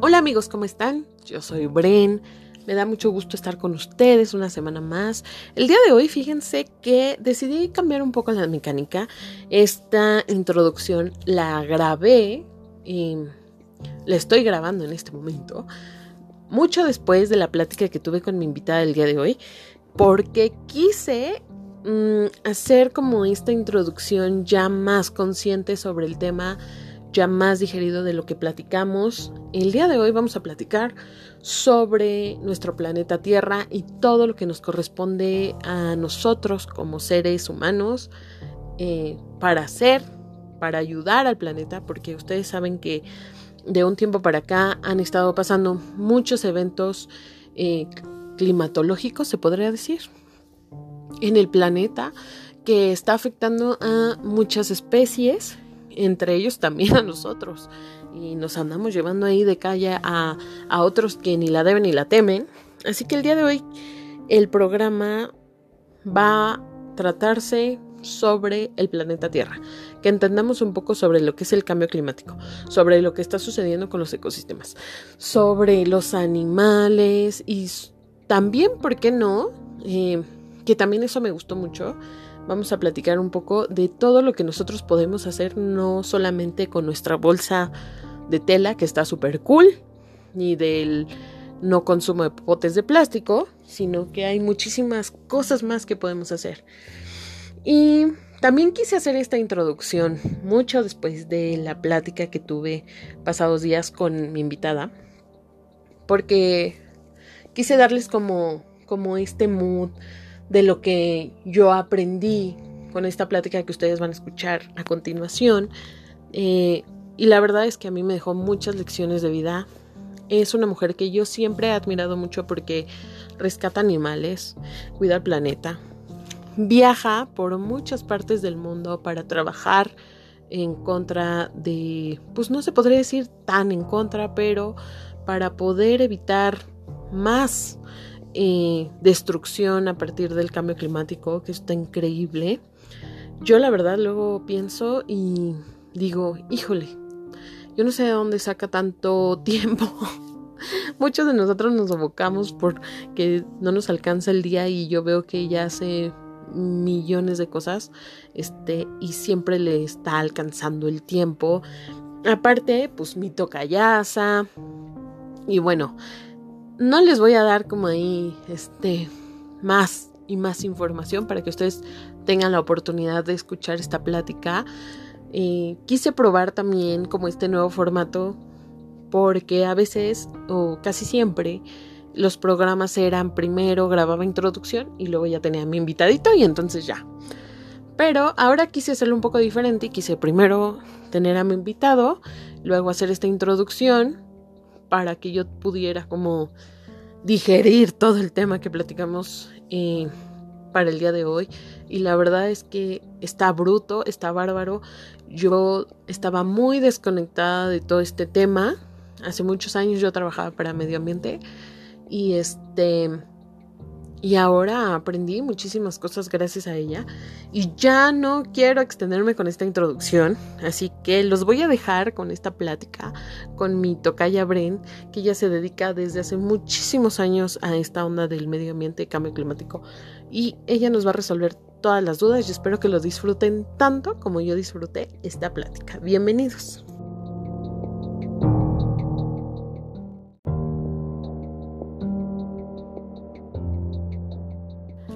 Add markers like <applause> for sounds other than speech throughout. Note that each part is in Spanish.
Hola amigos, ¿cómo están? Yo soy Bren. Me da mucho gusto estar con ustedes una semana más. El día de hoy, fíjense que decidí cambiar un poco la mecánica. Esta introducción la grabé y la estoy grabando en este momento. Mucho después de la plática que tuve con mi invitada el día de hoy. Porque quise mm, hacer como esta introducción ya más consciente sobre el tema ya más digerido de lo que platicamos. El día de hoy vamos a platicar sobre nuestro planeta Tierra y todo lo que nos corresponde a nosotros como seres humanos eh, para hacer, para ayudar al planeta, porque ustedes saben que de un tiempo para acá han estado pasando muchos eventos eh, climatológicos, se podría decir, en el planeta que está afectando a muchas especies entre ellos también a nosotros. Y nos andamos llevando ahí de calle a, a otros que ni la deben ni la temen. Así que el día de hoy el programa va a tratarse sobre el planeta Tierra, que entendamos un poco sobre lo que es el cambio climático, sobre lo que está sucediendo con los ecosistemas, sobre los animales y también, ¿por qué no? Eh, que también eso me gustó mucho, vamos a platicar un poco de todo lo que nosotros podemos hacer, no solamente con nuestra bolsa de tela, que está súper cool, ni del no consumo de potes de plástico, sino que hay muchísimas cosas más que podemos hacer. Y también quise hacer esta introducción mucho después de la plática que tuve pasados días con mi invitada, porque quise darles como, como este mood de lo que yo aprendí con esta plática que ustedes van a escuchar a continuación. Eh, y la verdad es que a mí me dejó muchas lecciones de vida. Es una mujer que yo siempre he admirado mucho porque rescata animales, cuida el planeta, viaja por muchas partes del mundo para trabajar en contra de, pues no se podría decir tan en contra, pero para poder evitar más destrucción a partir del cambio climático, que está increíble. Yo la verdad luego pienso y digo, híjole, yo no sé de dónde saca tanto <laughs> tiempo. Muchos de nosotros nos abocamos porque no nos alcanza el día y yo veo que ella hace millones de cosas este y siempre le está alcanzando el tiempo aparte pues mi tocayasa y bueno no les voy a dar como ahí este más y más información para que ustedes tengan la oportunidad de escuchar esta plática. Eh, quise probar también como este nuevo formato porque a veces o casi siempre los programas eran primero grababa introducción y luego ya tenía mi invitadito y entonces ya. Pero ahora quise hacerlo un poco diferente y quise primero tener a mi invitado, luego hacer esta introducción para que yo pudiera como digerir todo el tema que platicamos eh, para el día de hoy. Y la verdad es que está bruto, está bárbaro. Yo estaba muy desconectada de todo este tema. Hace muchos años yo trabajaba para medio ambiente y este y ahora aprendí muchísimas cosas gracias a ella. Y ya no quiero extenderme con esta introducción. Así que los voy a dejar con esta plática con mi tocaya Bren, que ella se dedica desde hace muchísimos años a esta onda del medio ambiente y cambio climático. Y ella nos va a resolver todas las dudas y espero que lo disfruten tanto como yo disfruté esta plática. Bienvenidos.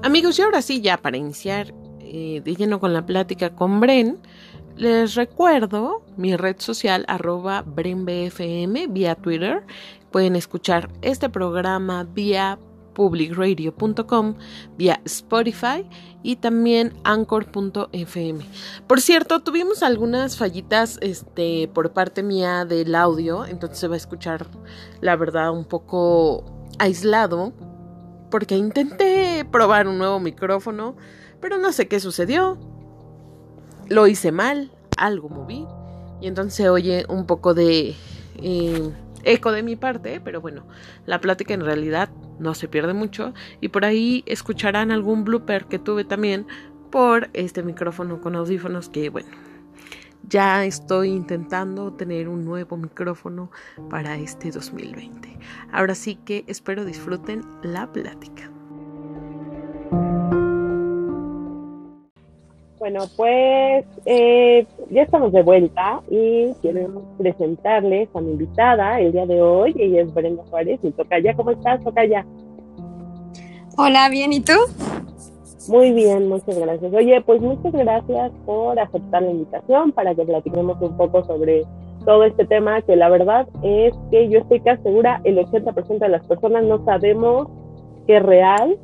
Amigos, y ahora sí, ya para iniciar eh, de lleno con la plática con Bren, les recuerdo mi red social arroba BrenBFM vía Twitter. Pueden escuchar este programa vía publicradio.com, vía Spotify y también anchor.fm. Por cierto, tuvimos algunas fallitas este, por parte mía del audio, entonces se va a escuchar la verdad un poco aislado porque intenté probar un nuevo micrófono, pero no sé qué sucedió. Lo hice mal, algo moví, y entonces oye un poco de eh, eco de mi parte, pero bueno, la plática en realidad no se pierde mucho, y por ahí escucharán algún blooper que tuve también por este micrófono con audífonos que bueno, ya estoy intentando tener un nuevo micrófono para este 2020. Ahora sí que espero disfruten la plática. Bueno, pues eh, ya estamos de vuelta y quiero presentarles a mi invitada el día de hoy. Ella es Brenda Juárez y ya ¿Cómo estás, ya Hola, bien, ¿y tú? Muy bien, muchas gracias. Oye, pues muchas gracias por aceptar la invitación para que platiquemos un poco sobre todo este tema, que la verdad es que yo estoy casi segura, el 80% de las personas no sabemos qué es real,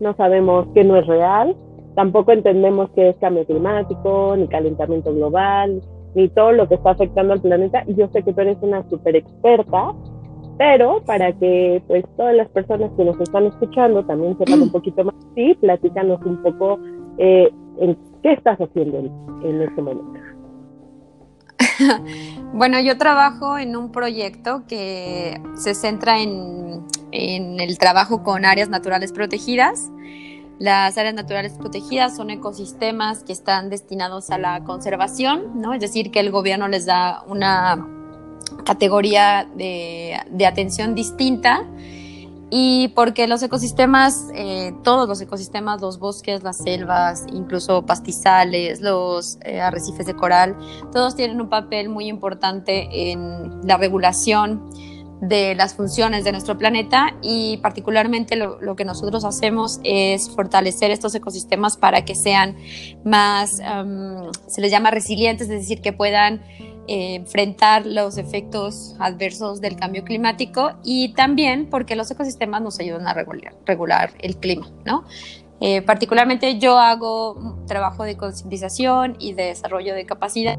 no sabemos qué no es real, tampoco entendemos qué es cambio climático, ni calentamiento global, ni todo lo que está afectando al planeta. Y yo sé que tú eres una super experta, pero para que pues todas las personas que nos están escuchando también sepan un <clears throat> poquito más, sí, platícanos un poco eh, en qué estás haciendo en, este momento. <laughs> bueno, yo trabajo en un proyecto que se centra en, en el trabajo con áreas naturales protegidas. Las áreas naturales protegidas son ecosistemas que están destinados a la conservación, ¿no? Es decir, que el gobierno les da una categoría de, atención distinta y porque los ecosistemas, eh, todos los ecosistemas, los bosques, las selvas, incluso pastizales, los eh, arrecifes de coral, todos tienen un papel muy importante en la regulación de las funciones de nuestro planeta y particularmente lo, que nosotros hacemos es fortalecer estos ecosistemas para que sean más, se les llama resilientes, es decir, que puedan eh, enfrentar los efectos adversos del cambio climático y también porque los ecosistemas nos ayudan a regular, el clima, ¿no? Eh, particularmente yo hago trabajo de concientización y de desarrollo de capacidad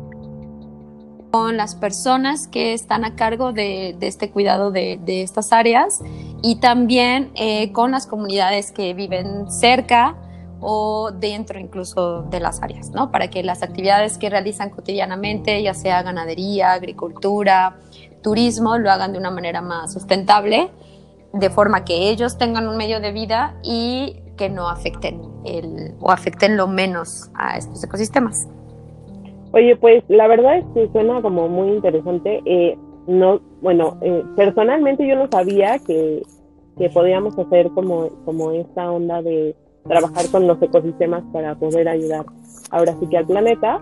con las personas que están a cargo de, este cuidado de, estas áreas y también eh, con las comunidades que viven cerca o dentro incluso de las áreas, ¿no? Para que las actividades que realizan cotidianamente, ya sea ganadería, agricultura, turismo, lo hagan de una manera más sustentable, de forma que ellos tengan un medio de vida y que no afecten el, o afecten lo menos a estos ecosistemas. Oye, pues la verdad es que suena como muy interesante. Eh, no, bueno, eh, personalmente yo no sabía que, que podíamos hacer como, como esta onda de trabajar con los ecosistemas para poder ayudar ahora sí que al planeta,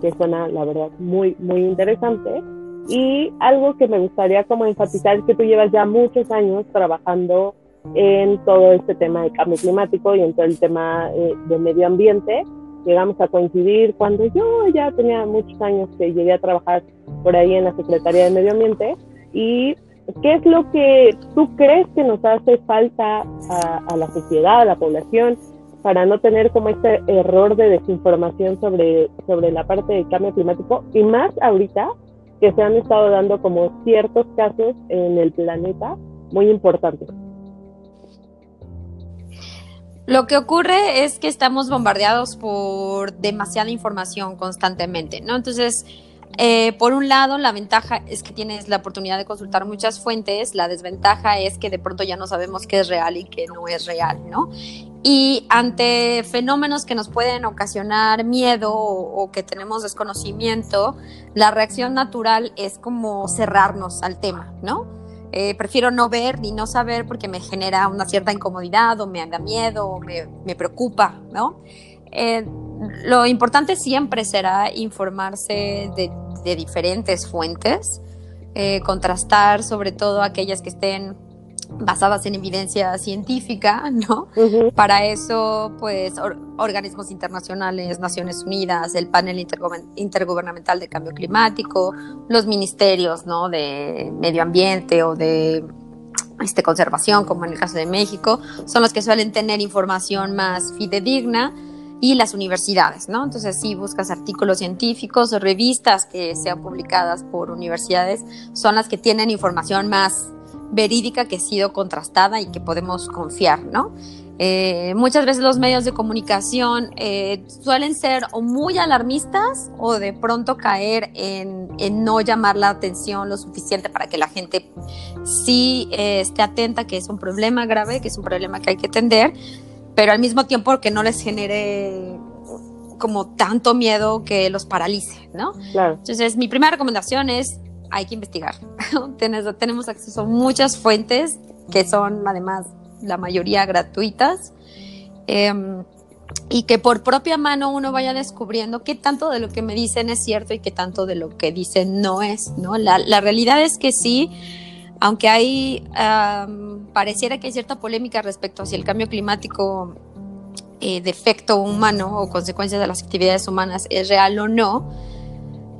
que suena la verdad muy, muy interesante. Y algo que me gustaría como enfatizar es que tú llevas ya muchos años trabajando en todo este tema de cambio climático y en todo el tema eh, de medio ambiente llegamos a coincidir cuando yo ya tenía muchos años que llegué a trabajar por ahí en la Secretaría de Medio Ambiente. ¿Y qué es lo que tú crees que nos hace falta a, la sociedad, a la población, para no tener como este error de desinformación sobre, sobre la parte del cambio climático? Y más ahorita que se han estado dando como ciertos casos en el planeta muy importantes. Lo que ocurre es que estamos bombardeados por demasiada información constantemente, ¿no? Entonces, eh, por un lado, la ventaja es que tienes la oportunidad de consultar muchas fuentes, la desventaja es que de pronto ya no sabemos qué es real y qué no es real, ¿no? Y ante fenómenos que nos pueden ocasionar miedo o, o que tenemos desconocimiento, la reacción natural es como cerrarnos al tema, ¿no? Eh, prefiero no ver ni no saber porque me genera una cierta incomodidad o me da miedo o me, preocupa, ¿no? Eh, lo importante siempre será informarse de, diferentes fuentes, eh, contrastar sobre todo aquellas que estén basadas en evidencia científica, <laughs> ¿no? Para eso, pues, organismos internacionales, Naciones Unidas, el panel intergubernamental de cambio climático, los ministerios, ¿no? De medio ambiente o de este, conservación, como en el caso de México, son los que suelen tener información más fidedigna y las universidades, ¿no? Entonces, si buscas artículos científicos o revistas que sean publicadas por universidades, son las que tienen información más verídica que ha sido contrastada y que podemos confiar, ¿no? Eh, muchas veces los medios de comunicación eh, suelen ser o muy alarmistas o de pronto caer en, no llamar la atención lo suficiente para que la gente sí eh, esté atenta que es un problema grave, que es un problema que hay que atender, pero al mismo tiempo que no les genere como tanto miedo que los paralice, ¿no? Claro. Entonces, mi primera recomendación es, hay que investigar. <laughs> Tenemos acceso a muchas fuentes que son además la mayoría gratuitas. Em, y que por propia mano uno vaya descubriendo qué tanto de lo que me dicen es cierto y qué tanto de lo que dicen no es, ¿no? La, la realidad es que sí, aunque hay, pareciera que hay cierta polémica respecto a si el cambio climático eh, de efecto humano o consecuencia de las actividades humanas es real o no,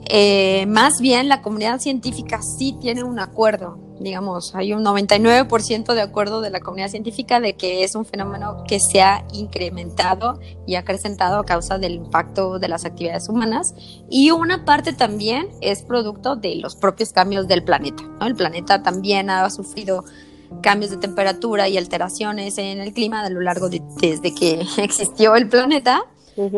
eh, más bien la comunidad científica sí tiene un acuerdo, digamos, hay un 99% de acuerdo de la comunidad científica de que es un fenómeno que se ha incrementado y acrecentado a causa del impacto de las actividades humanas y una parte también es producto de los propios cambios del planeta. El planeta también ha sufrido cambios de temperatura y alteraciones en el clima a lo largo de desde que <laughs> existió el planeta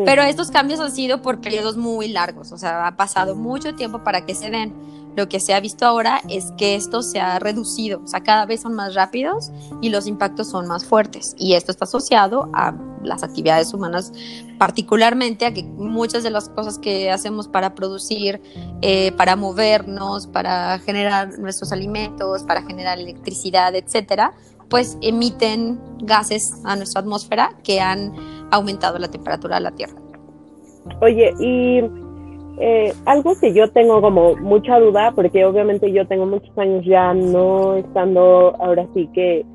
pero estos cambios han sido por periodos muy largos, o sea, ha pasado mucho tiempo para que se den. Lo que se ha visto ahora es que esto se ha reducido, o sea, cada vez son más rápidos y los impactos son más fuertes. Y esto está asociado a las actividades humanas, particularmente a que muchas de las cosas que hacemos para producir, eh, para movernos, para generar nuestros alimentos, para generar electricidad, etcétera, pues emiten gases a nuestra atmósfera que han aumentado la temperatura de la Tierra. Oye, y eh, algo que yo tengo como mucha duda, porque obviamente yo tengo muchos años ya no estando ahora sí que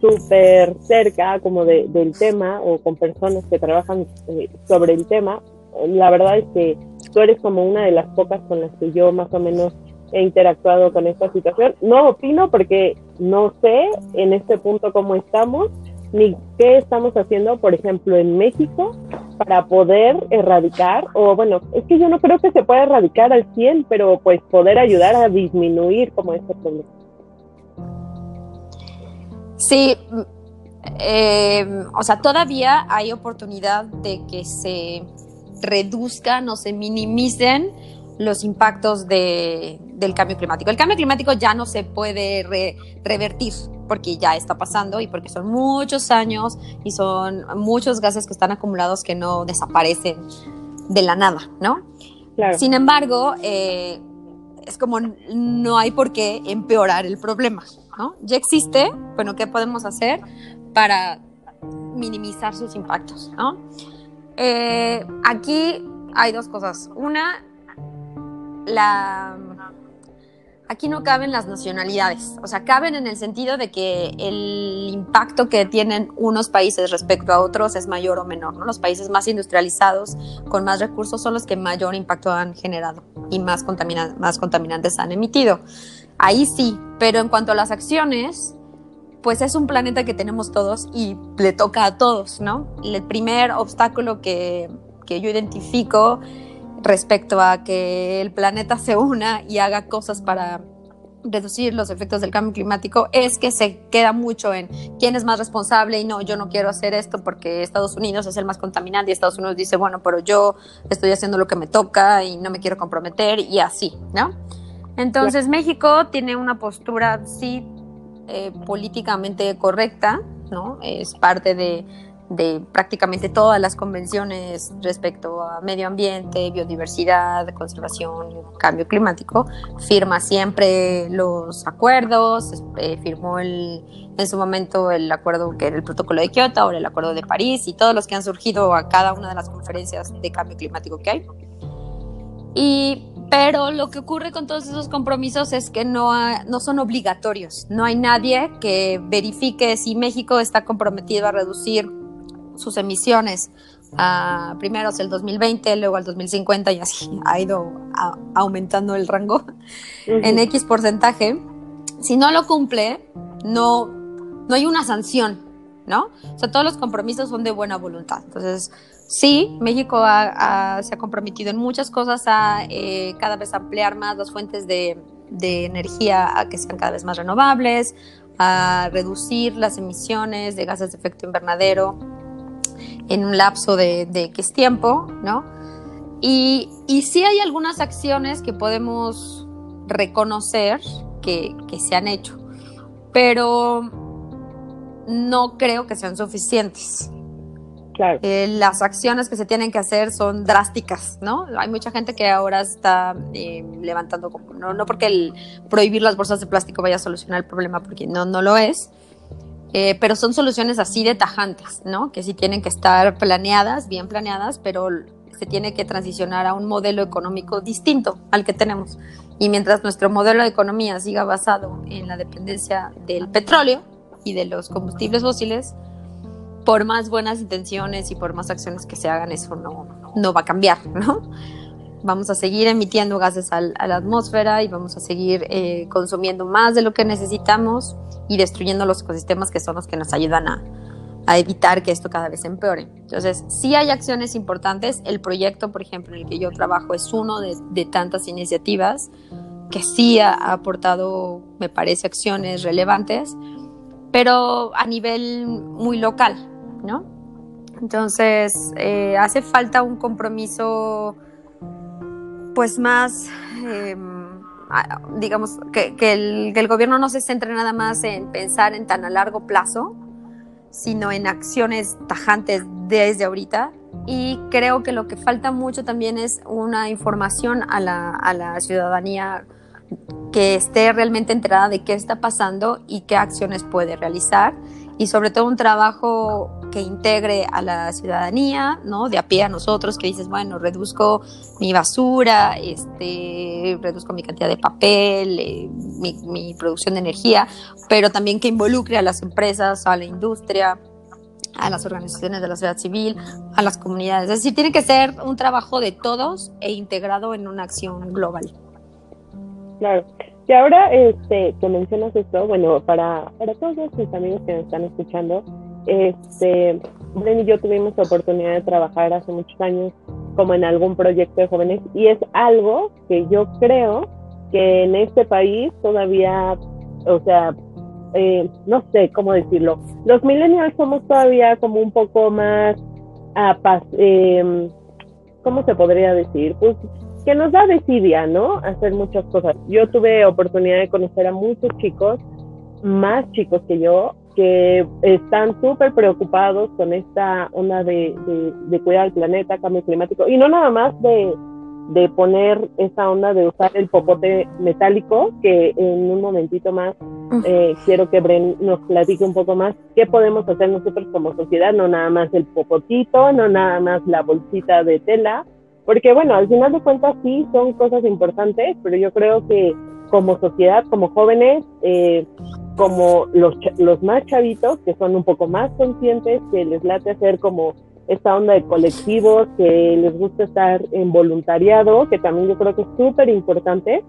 súper cerca como del tema o con personas que trabajan eh, sobre el tema, la verdad es que tú eres como una de las pocas con las que yo más o menos he interactuado con esta situación. No opino porque no sé en este punto cómo estamos, ni qué estamos haciendo, por ejemplo, en México para poder erradicar, o bueno, es que yo no creo que se pueda erradicar al 100, pero pues poder ayudar a disminuir como este problema. Sí, eh, o sea, todavía hay oportunidad de que se reduzcan o se minimicen los impactos de, del cambio climático. El cambio climático ya no se puede revertir porque ya está pasando y porque son muchos años y son muchos gases que están acumulados que no desaparecen de la nada, ¿no? Sin embargo, eh, es como no hay por qué empeorar el problema, ¿no? Ya existe, bueno, ¿qué podemos hacer para minimizar sus impactos, ¿no? Eh, aquí hay dos cosas. Una, la aquí no caben las nacionalidades, o sea, caben en el sentido de que el impacto que tienen unos países respecto a otros es mayor o menor, ¿no? Los países más industrializados, con más recursos, son los que mayor impacto han generado y más, más contaminantes han emitido. Ahí sí, pero en cuanto a las acciones, pues es un planeta que tenemos todos y le toca a todos, ¿no? El primer obstáculo que, que yo identifico respecto a que el planeta se una y haga cosas para reducir los efectos del cambio climático es que se queda mucho en quién es más responsable y no, yo no quiero hacer esto porque Estados Unidos es el más contaminante y Estados Unidos dice, bueno, pero yo estoy haciendo lo que me toca y no me quiero comprometer y así, ¿no? Entonces México tiene una postura, sí, eh, políticamente correcta, ¿no? Es parte de de prácticamente todas las convenciones respecto a medio ambiente, biodiversidad, conservación, cambio climático, firma siempre los acuerdos, eh, firmó el, en su momento el acuerdo que era el protocolo de Kioto, ahora el acuerdo de París y todos los que han surgido a cada una de las conferencias de cambio climático que hay. Y pero lo que ocurre con todos esos compromisos es que no, no son obligatorios. No hay nadie que verifique si México está comprometido a reducir sus emisiones a, primero hacia el 2020, luego al 2050 y así ha ido aumentando el rango en X porcentaje. Si no lo cumple, no, no hay una sanción, ¿no? O sea, todos los compromisos son de buena voluntad. Entonces, sí, México se ha comprometido en muchas cosas a eh, cada vez ampliar más las fuentes de, de energía a que sean cada vez más renovables, a reducir las emisiones de gases de efecto invernadero en un lapso de, de X tiempo, ¿no? Y, y sí hay algunas acciones que podemos reconocer que, que se han hecho, pero no creo que sean suficientes. Eh, las acciones que se tienen que hacer son drásticas, ¿no? Hay mucha gente que ahora está eh, levantando, no, no porque el prohibir las bolsas de plástico vaya a solucionar el problema, porque no, no lo es, eh, pero son soluciones así de tajantes, ¿no? Que sí tienen que estar planeadas, bien planeadas, pero se tiene que transicionar a un modelo económico distinto al que tenemos. Y mientras nuestro modelo de economía siga basado en la dependencia del petróleo y de los combustibles fósiles, por más buenas intenciones y por más acciones que se hagan, eso no, no va a cambiar, ¿no? Vamos a seguir emitiendo gases a la atmósfera y vamos a seguir eh, consumiendo más de lo que necesitamos y destruyendo los ecosistemas que son los que nos ayudan a, a evitar que esto cada vez empeore. Entonces, sí hay acciones importantes. El proyecto, por ejemplo, en el que yo trabajo es uno de, de tantas iniciativas que sí ha, ha, aportado, me parece, acciones relevantes, pero a nivel muy local, ¿no? Entonces, eh, hace falta un compromiso, pues más, eh, digamos, que, que, el, que el gobierno no se centre nada más en pensar en tan a largo plazo, sino en acciones tajantes desde ahorita. Y creo que lo que falta mucho también es una información a la, a la ciudadanía que esté realmente enterada de qué está pasando y qué acciones puede realizar y sobre todo un trabajo que integre a la ciudadanía, ¿no? De a pie a nosotros, que dices, bueno, reduzco mi basura, este, reduzco mi cantidad de papel, eh, mi, mi, producción de energía, pero también que involucre a las empresas, a la industria, a las organizaciones de la sociedad civil, a las comunidades. Es decir, tiene que ser un trabajo de todos e integrado en una acción global. Claro. Y ahora este, que mencionas esto, bueno, para, para todos mis amigos que me están escuchando, este, Bren y yo tuvimos la oportunidad de trabajar hace muchos años como en algún proyecto de jóvenes y es algo que yo creo que en este país todavía, o sea, eh, no sé cómo decirlo, los millennials somos todavía como un poco más, eh, ¿cómo se podría decir? Pues que nos da desidia, ¿no? Hacer muchas cosas. Yo tuve oportunidad de conocer a muchos chicos, más chicos que yo, que están súper preocupados con esta onda de, de, de, cuidar el planeta, cambio climático, y no nada más de, de poner esa onda de usar el popote metálico, que en un momentito más eh, quiero que Bren nos platique un poco más qué podemos hacer nosotros como sociedad, no nada más el popotito, no nada más la bolsita de tela, porque bueno, al final de cuentas sí son cosas importantes, pero yo creo que como sociedad, como jóvenes, eh, como los, los más chavitos, que son un poco más conscientes, que les late hacer como esta onda de colectivos, que les gusta estar en voluntariado, que también yo creo que es súper importante,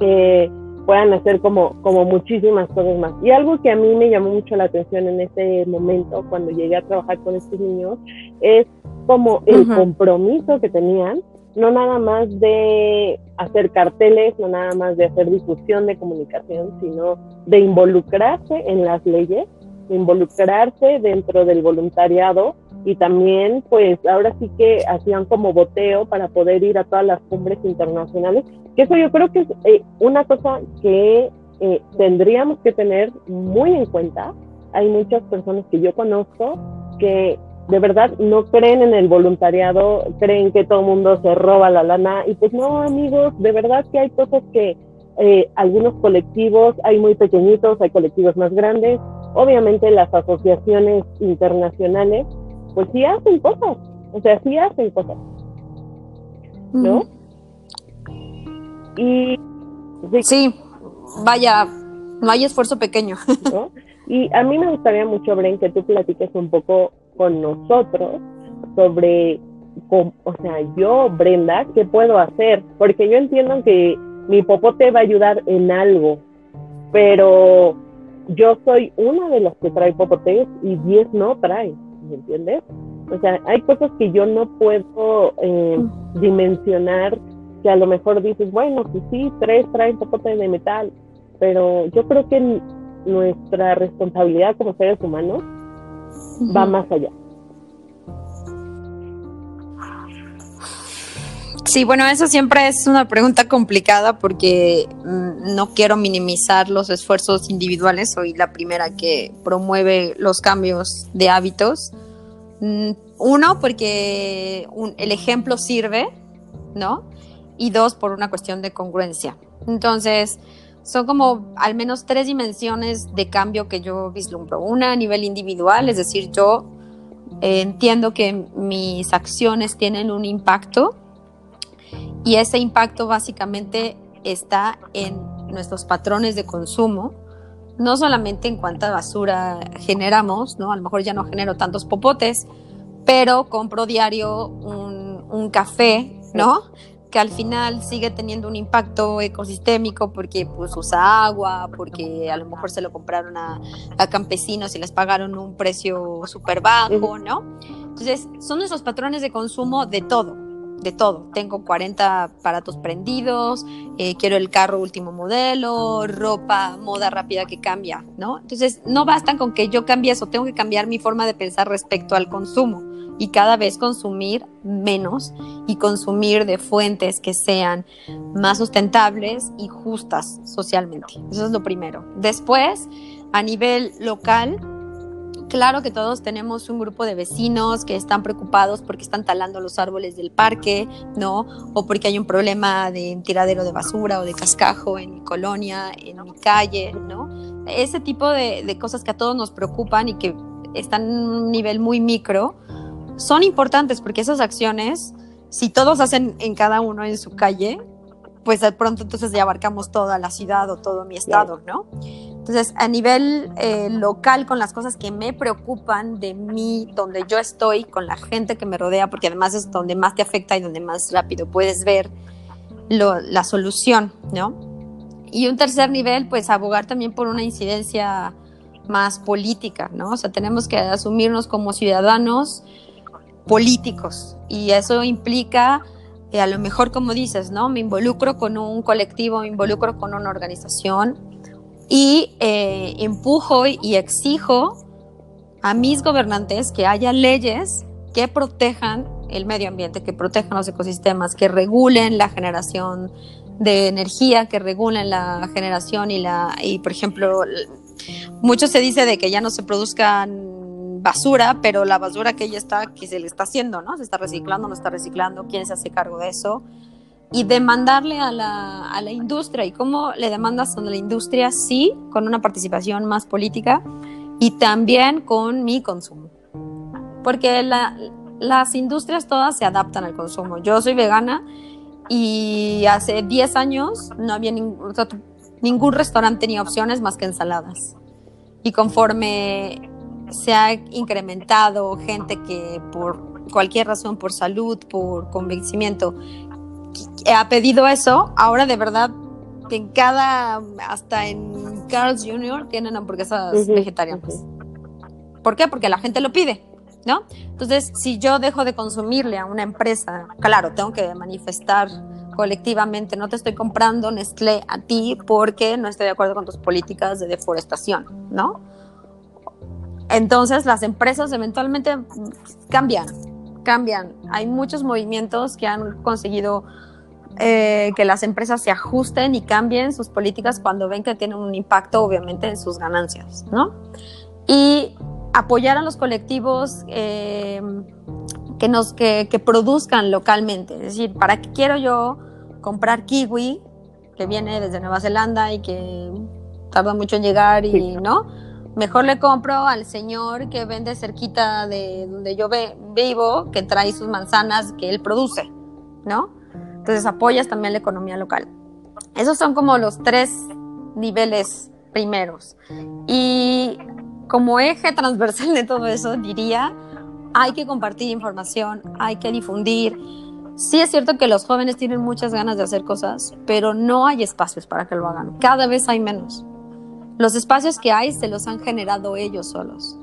que puedan hacer como, como muchísimas cosas más. Y algo que a mí me llamó mucho la atención en ese momento, cuando llegué a trabajar con estos niños, es como el uh-huh. compromiso que tenían, no nada más de hacer carteles, no nada más de hacer difusión de comunicación, sino de involucrarse en las leyes, de involucrarse dentro del voluntariado y también pues ahora sí que hacían como boteo para poder ir a todas las cumbres internacionales, que eso yo creo que es eh, una cosa que eh, tendríamos que tener muy en cuenta. Hay muchas personas que yo conozco que de verdad no creen en el voluntariado, creen que todo el mundo se roba la lana y pues no amigos, de verdad que hay cosas que eh, algunos colectivos, hay muy pequeñitos, hay colectivos más grandes, obviamente las asociaciones internacionales pues sí hacen cosas, o sea, sí hacen cosas, ¿no? Mm. Y sí, vaya, no hay esfuerzo pequeño. ¿no? Y a mí me gustaría mucho, Bren, que tú platiques un poco con nosotros sobre, con, o sea, yo, Brenda, ¿qué puedo hacer? Porque yo entiendo que mi popote va a ayudar en algo, pero yo soy una de las que trae popotes y 10 no trae, ¿me entiendes? O sea, hay cosas que yo no puedo eh, dimensionar que a lo mejor dices, bueno, pues sí, tres traen popote de metal, pero yo creo que nuestra responsabilidad como seres humanos va más allá. Sí, bueno, eso siempre es una pregunta complicada porque mm, no quiero minimizar los esfuerzos individuales. Soy la primera que promueve los cambios de hábitos, Mm, uno, porque el ejemplo sirve, ¿no? Y dos, por una cuestión de congruencia. Entonces, son como al menos tres dimensiones de cambio que yo vislumbro. Una a nivel individual, es decir, yo eh, entiendo que mis acciones tienen un impacto y ese impacto básicamente está en nuestros patrones de consumo, no solamente en cuánta basura generamos, ¿no? A lo mejor ya no genero tantos popotes, pero compro diario un, un café, ¿no? Que al final sigue teniendo un impacto ecosistémico porque pues usa agua, porque a lo mejor se lo compraron a, campesinos y les pagaron un precio súper bajo, ¿no? Entonces, son esos patrones de consumo de todo, de todo. Tengo 40 aparatos prendidos, eh, quiero el carro último modelo, ropa, moda rápida que cambia, ¿no? Entonces, no bastan con que yo cambie eso, tengo que cambiar mi forma de pensar respecto al consumo y cada vez consumir menos y consumir de fuentes que sean más sustentables y justas socialmente. Eso es lo primero. Después, a nivel local, claro que todos tenemos un grupo de vecinos que están preocupados porque están talando los árboles del parque, ¿no? O porque hay un problema de tiradero de basura o de cascajo en mi colonia, en mi calle, ¿no? Ese tipo de, de cosas que a todos nos preocupan y que están en un nivel muy micro, son importantes porque esas acciones, si todos hacen en cada uno en su calle, pues de pronto entonces ya abarcamos toda la ciudad o todo mi estado, ¿no? Entonces, a nivel eh, local, con las cosas que me preocupan de mí, donde yo estoy, con la gente que me rodea, porque además es donde más te afecta y donde más rápido puedes ver la solución, ¿no? Y un tercer nivel, pues abogar también por una incidencia más política, ¿no? O sea, tenemos que asumirnos como ciudadanos políticos y eso implica eh, a lo mejor como dices, ¿no? Me involucro con un colectivo, me involucro con una organización y eh, empujo y exijo a mis gobernantes que haya leyes que protejan el medio ambiente, que protejan los ecosistemas, que regulen la generación de energía, que regulen la generación y la y por ejemplo mucho se dice de que ya no se produzcan basura, pero la basura que ella está, que se le está haciendo, ¿no? Se está reciclando, no está reciclando, quién se hace cargo de eso. Y demandarle a la, a la industria. ¿Y cómo le demandas a la industria? Sí, con una participación más política y también con mi consumo. Porque las industrias todas se adaptan al consumo. Yo soy vegana y hace 10 años no había ningún, ningún restaurante ni opciones más que ensaladas. Y conforme se ha incrementado gente que por cualquier razón, por salud, por convencimiento, ha pedido eso, ahora de verdad en cada, hasta en Carl's Jr. tienen hamburguesas vegetarianas. ¿Por qué? Porque la gente lo pide, ¿no? Entonces, si yo dejo de consumirle a una empresa, claro, tengo que manifestar colectivamente, no te estoy comprando Nestlé a ti porque no estoy de acuerdo con tus políticas de deforestación, ¿no? Entonces las empresas eventualmente cambian, cambian. Hay muchos movimientos que han conseguido eh, que las empresas se ajusten y cambien sus políticas cuando ven que tienen un impacto obviamente en sus ganancias, ¿no? Y apoyar a los colectivos eh, que, nos, que, que, produzcan localmente. Es decir, ¿para qué quiero yo comprar kiwi que viene desde Nueva Zelanda y que tarda mucho en llegar y, ¿no? Mejor le compro al señor que vende cerquita de donde yo vivo, que trae sus manzanas que él produce, ¿no? Entonces apoyas también la economía local. Esos son como los tres niveles primeros. Y como eje transversal de todo eso, diría, hay que compartir información, hay que difundir. Sí es cierto que los jóvenes tienen muchas ganas de hacer cosas, pero no hay espacios para que lo hagan. Cada vez hay menos. Los espacios que hay se los han generado ellos solos.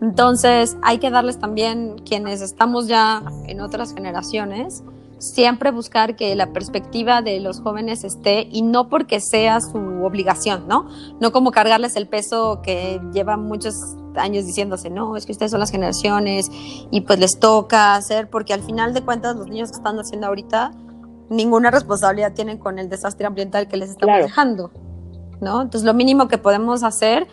Entonces hay que darles también, quienes estamos ya en otras generaciones, siempre buscar que la perspectiva de los jóvenes esté y no porque sea su obligación, ¿no? No como cargarles el peso que lleva muchos años diciéndose, no, es que ustedes son las generaciones y pues les toca hacer, porque al final de cuentas los niños que están haciendo ahorita ninguna responsabilidad tienen con el desastre ambiental que les estamos dejando. ¿No? Entonces lo mínimo que podemos hacer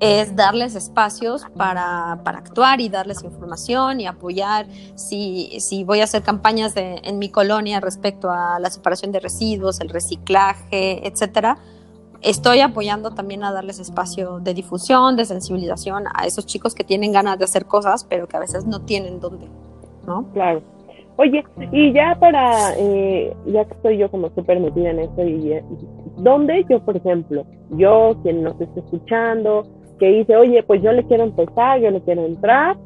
es darles espacios para, actuar y darles información y apoyar. Si, si voy a hacer campañas en mi colonia respecto a la separación de residuos, el reciclaje, etcétera, estoy apoyando también a darles espacio de difusión, de sensibilización a esos chicos que tienen ganas de hacer cosas, pero que a veces no tienen dónde, ¿no? Claro. Oye, y ya para, eh, ya que estoy yo como súper metida en esto, y, ¿dónde yo, por ejemplo, yo, quien nos esté escuchando, que dice, oye, pues yo le quiero empezar, yo le quiero entrar,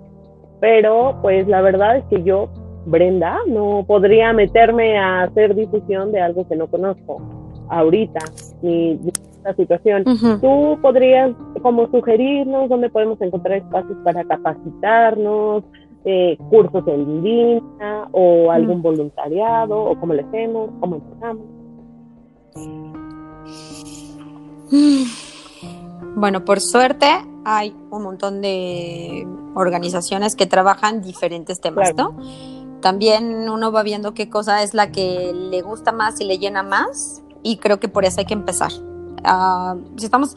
pero pues la verdad es que yo, Brenda, no podría meterme a hacer difusión de algo que no conozco ahorita, ni, esta situación. ¿Tú podrías como sugerirnos dónde podemos encontrar espacios para capacitarnos, eh, cursos en línea o algún voluntariado o cómo le hacemos, cómo empezamos? <sighs> Bueno, por suerte hay un montón de organizaciones que trabajan diferentes temas, ¿no? También uno va viendo qué cosa es la que le gusta más y le llena más y creo que por eso hay que empezar. Ah, si estamos,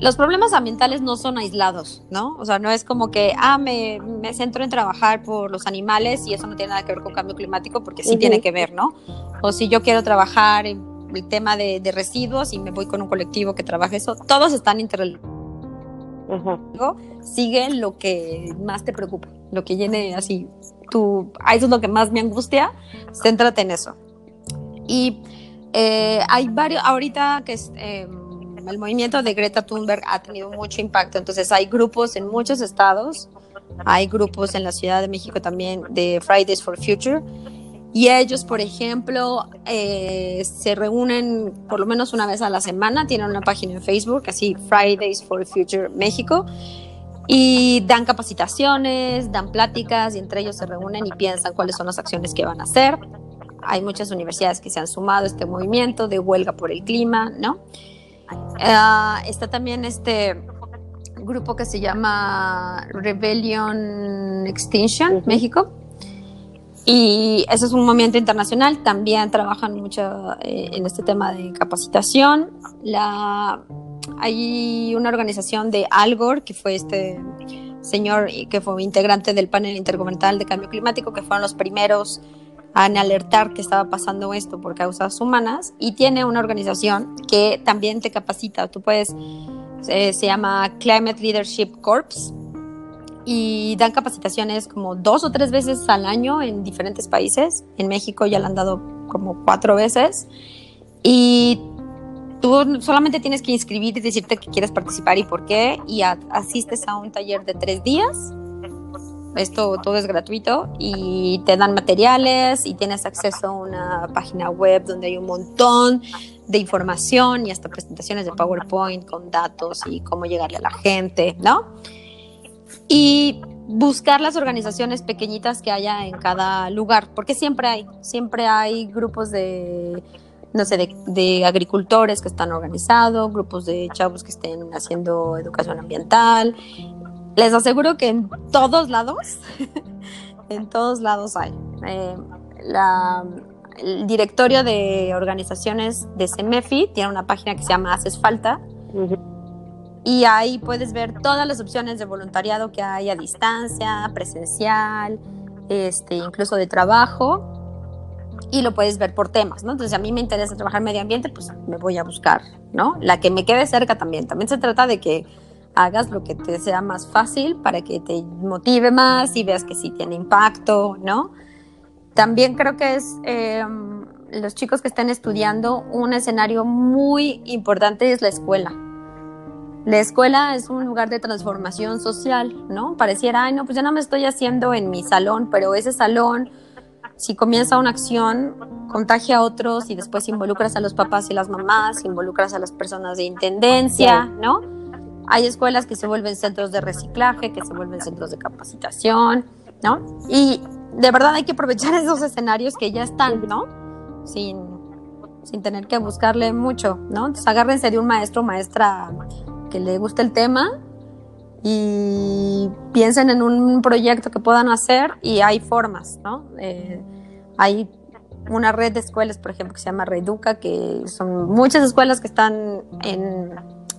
los problemas ambientales no son aislados, ¿no? O sea, no es como que, ah, me, me, centro en trabajar por los animales y eso no tiene nada que ver con cambio climático, porque sí tiene que ver, ¿no? O si yo quiero trabajar en el tema de, residuos y me voy con un colectivo que trabaja eso, todos están interrelacionados. Sigue lo que más te preocupa, lo que llene así, tu, eso es lo que más me angustia, céntrate en eso. Y eh, hay varios, ahorita que es, em, el movimiento de Greta Thunberg ha tenido mucho impacto, entonces hay grupos en muchos estados, hay grupos en la Ciudad de México también de Fridays for Future, y ellos, por ejemplo, eh, se reúnen por lo menos una vez a la semana, tienen una página en Facebook, así Fridays for Future México, y dan capacitaciones, dan pláticas y entre ellos se reúnen y piensan cuáles son las acciones que van a hacer. Hay muchas universidades que se han sumado a este movimiento de huelga por el clima, ¿no? Ah, está también este grupo que se llama Rebellion Extinction México y ese es un movimiento internacional, también trabajan mucho eh, en este tema de capacitación. La, hay una organización de Algor, que fue este señor que fue integrante del panel intergubernamental de cambio climático, que fueron los primeros en alertar que estaba pasando esto por causas humanas, y tiene una organización que también te capacita. Tú puedes, eh, se llama Climate Leadership Corps, y dan capacitaciones como dos o tres veces al año en diferentes países. En México ya la han dado como cuatro veces. Y tú solamente tienes que inscribirte y decirte que quieres participar y por qué. Y asistes a un taller de tres días. Esto todo es gratuito y te dan materiales y tienes acceso a una página web donde hay un montón de información y hasta presentaciones de PowerPoint con datos y cómo llegarle a la gente, ¿no? Y buscar las organizaciones pequeñitas que haya en cada lugar, porque siempre hay, siempre hay grupos de, no sé, de, agricultores que están organizados, grupos de chavos que estén haciendo educación ambiental. Les aseguro que en todos lados, <laughs> en todos lados hay. Eh, el directorio de organizaciones de CEMEFI tiene una página que se llama Haces Falta y ahí puedes ver todas las opciones de voluntariado que hay a distancia, presencial, este, incluso de trabajo, y lo puedes ver por temas, ¿no? Entonces, a mí me interesa trabajar medio ambiente, pues me voy a buscar, ¿no? La que me quede cerca también. También se trata de que hagas lo que te sea más fácil para que te motive más y veas que sí tiene impacto, ¿no? También creo que es em, los chicos que estén estudiando un escenario muy importante es la escuela la escuela es un lugar de transformación social, ¿no? Pareciera, ay, no, pues ya no me estoy haciendo en mi salón, pero ese salón, si comienza una acción, contagia a otros y después involucras a los papás y las mamás, involucras a las personas de intendencia, ¿no? Hay escuelas que se vuelven centros de reciclaje, que se vuelven centros de capacitación, ¿no? Y de verdad hay que aprovechar <laughs> esos escenarios que ya están, ¿no? Sin, sin tener que buscarle mucho, ¿no? Entonces agárrense de un maestro maestra que le guste el tema y piensen en un proyecto que puedan hacer y hay formas, ¿no? Eh, hay una red de escuelas, por ejemplo, que se llama Reeduca, que son muchas escuelas que están en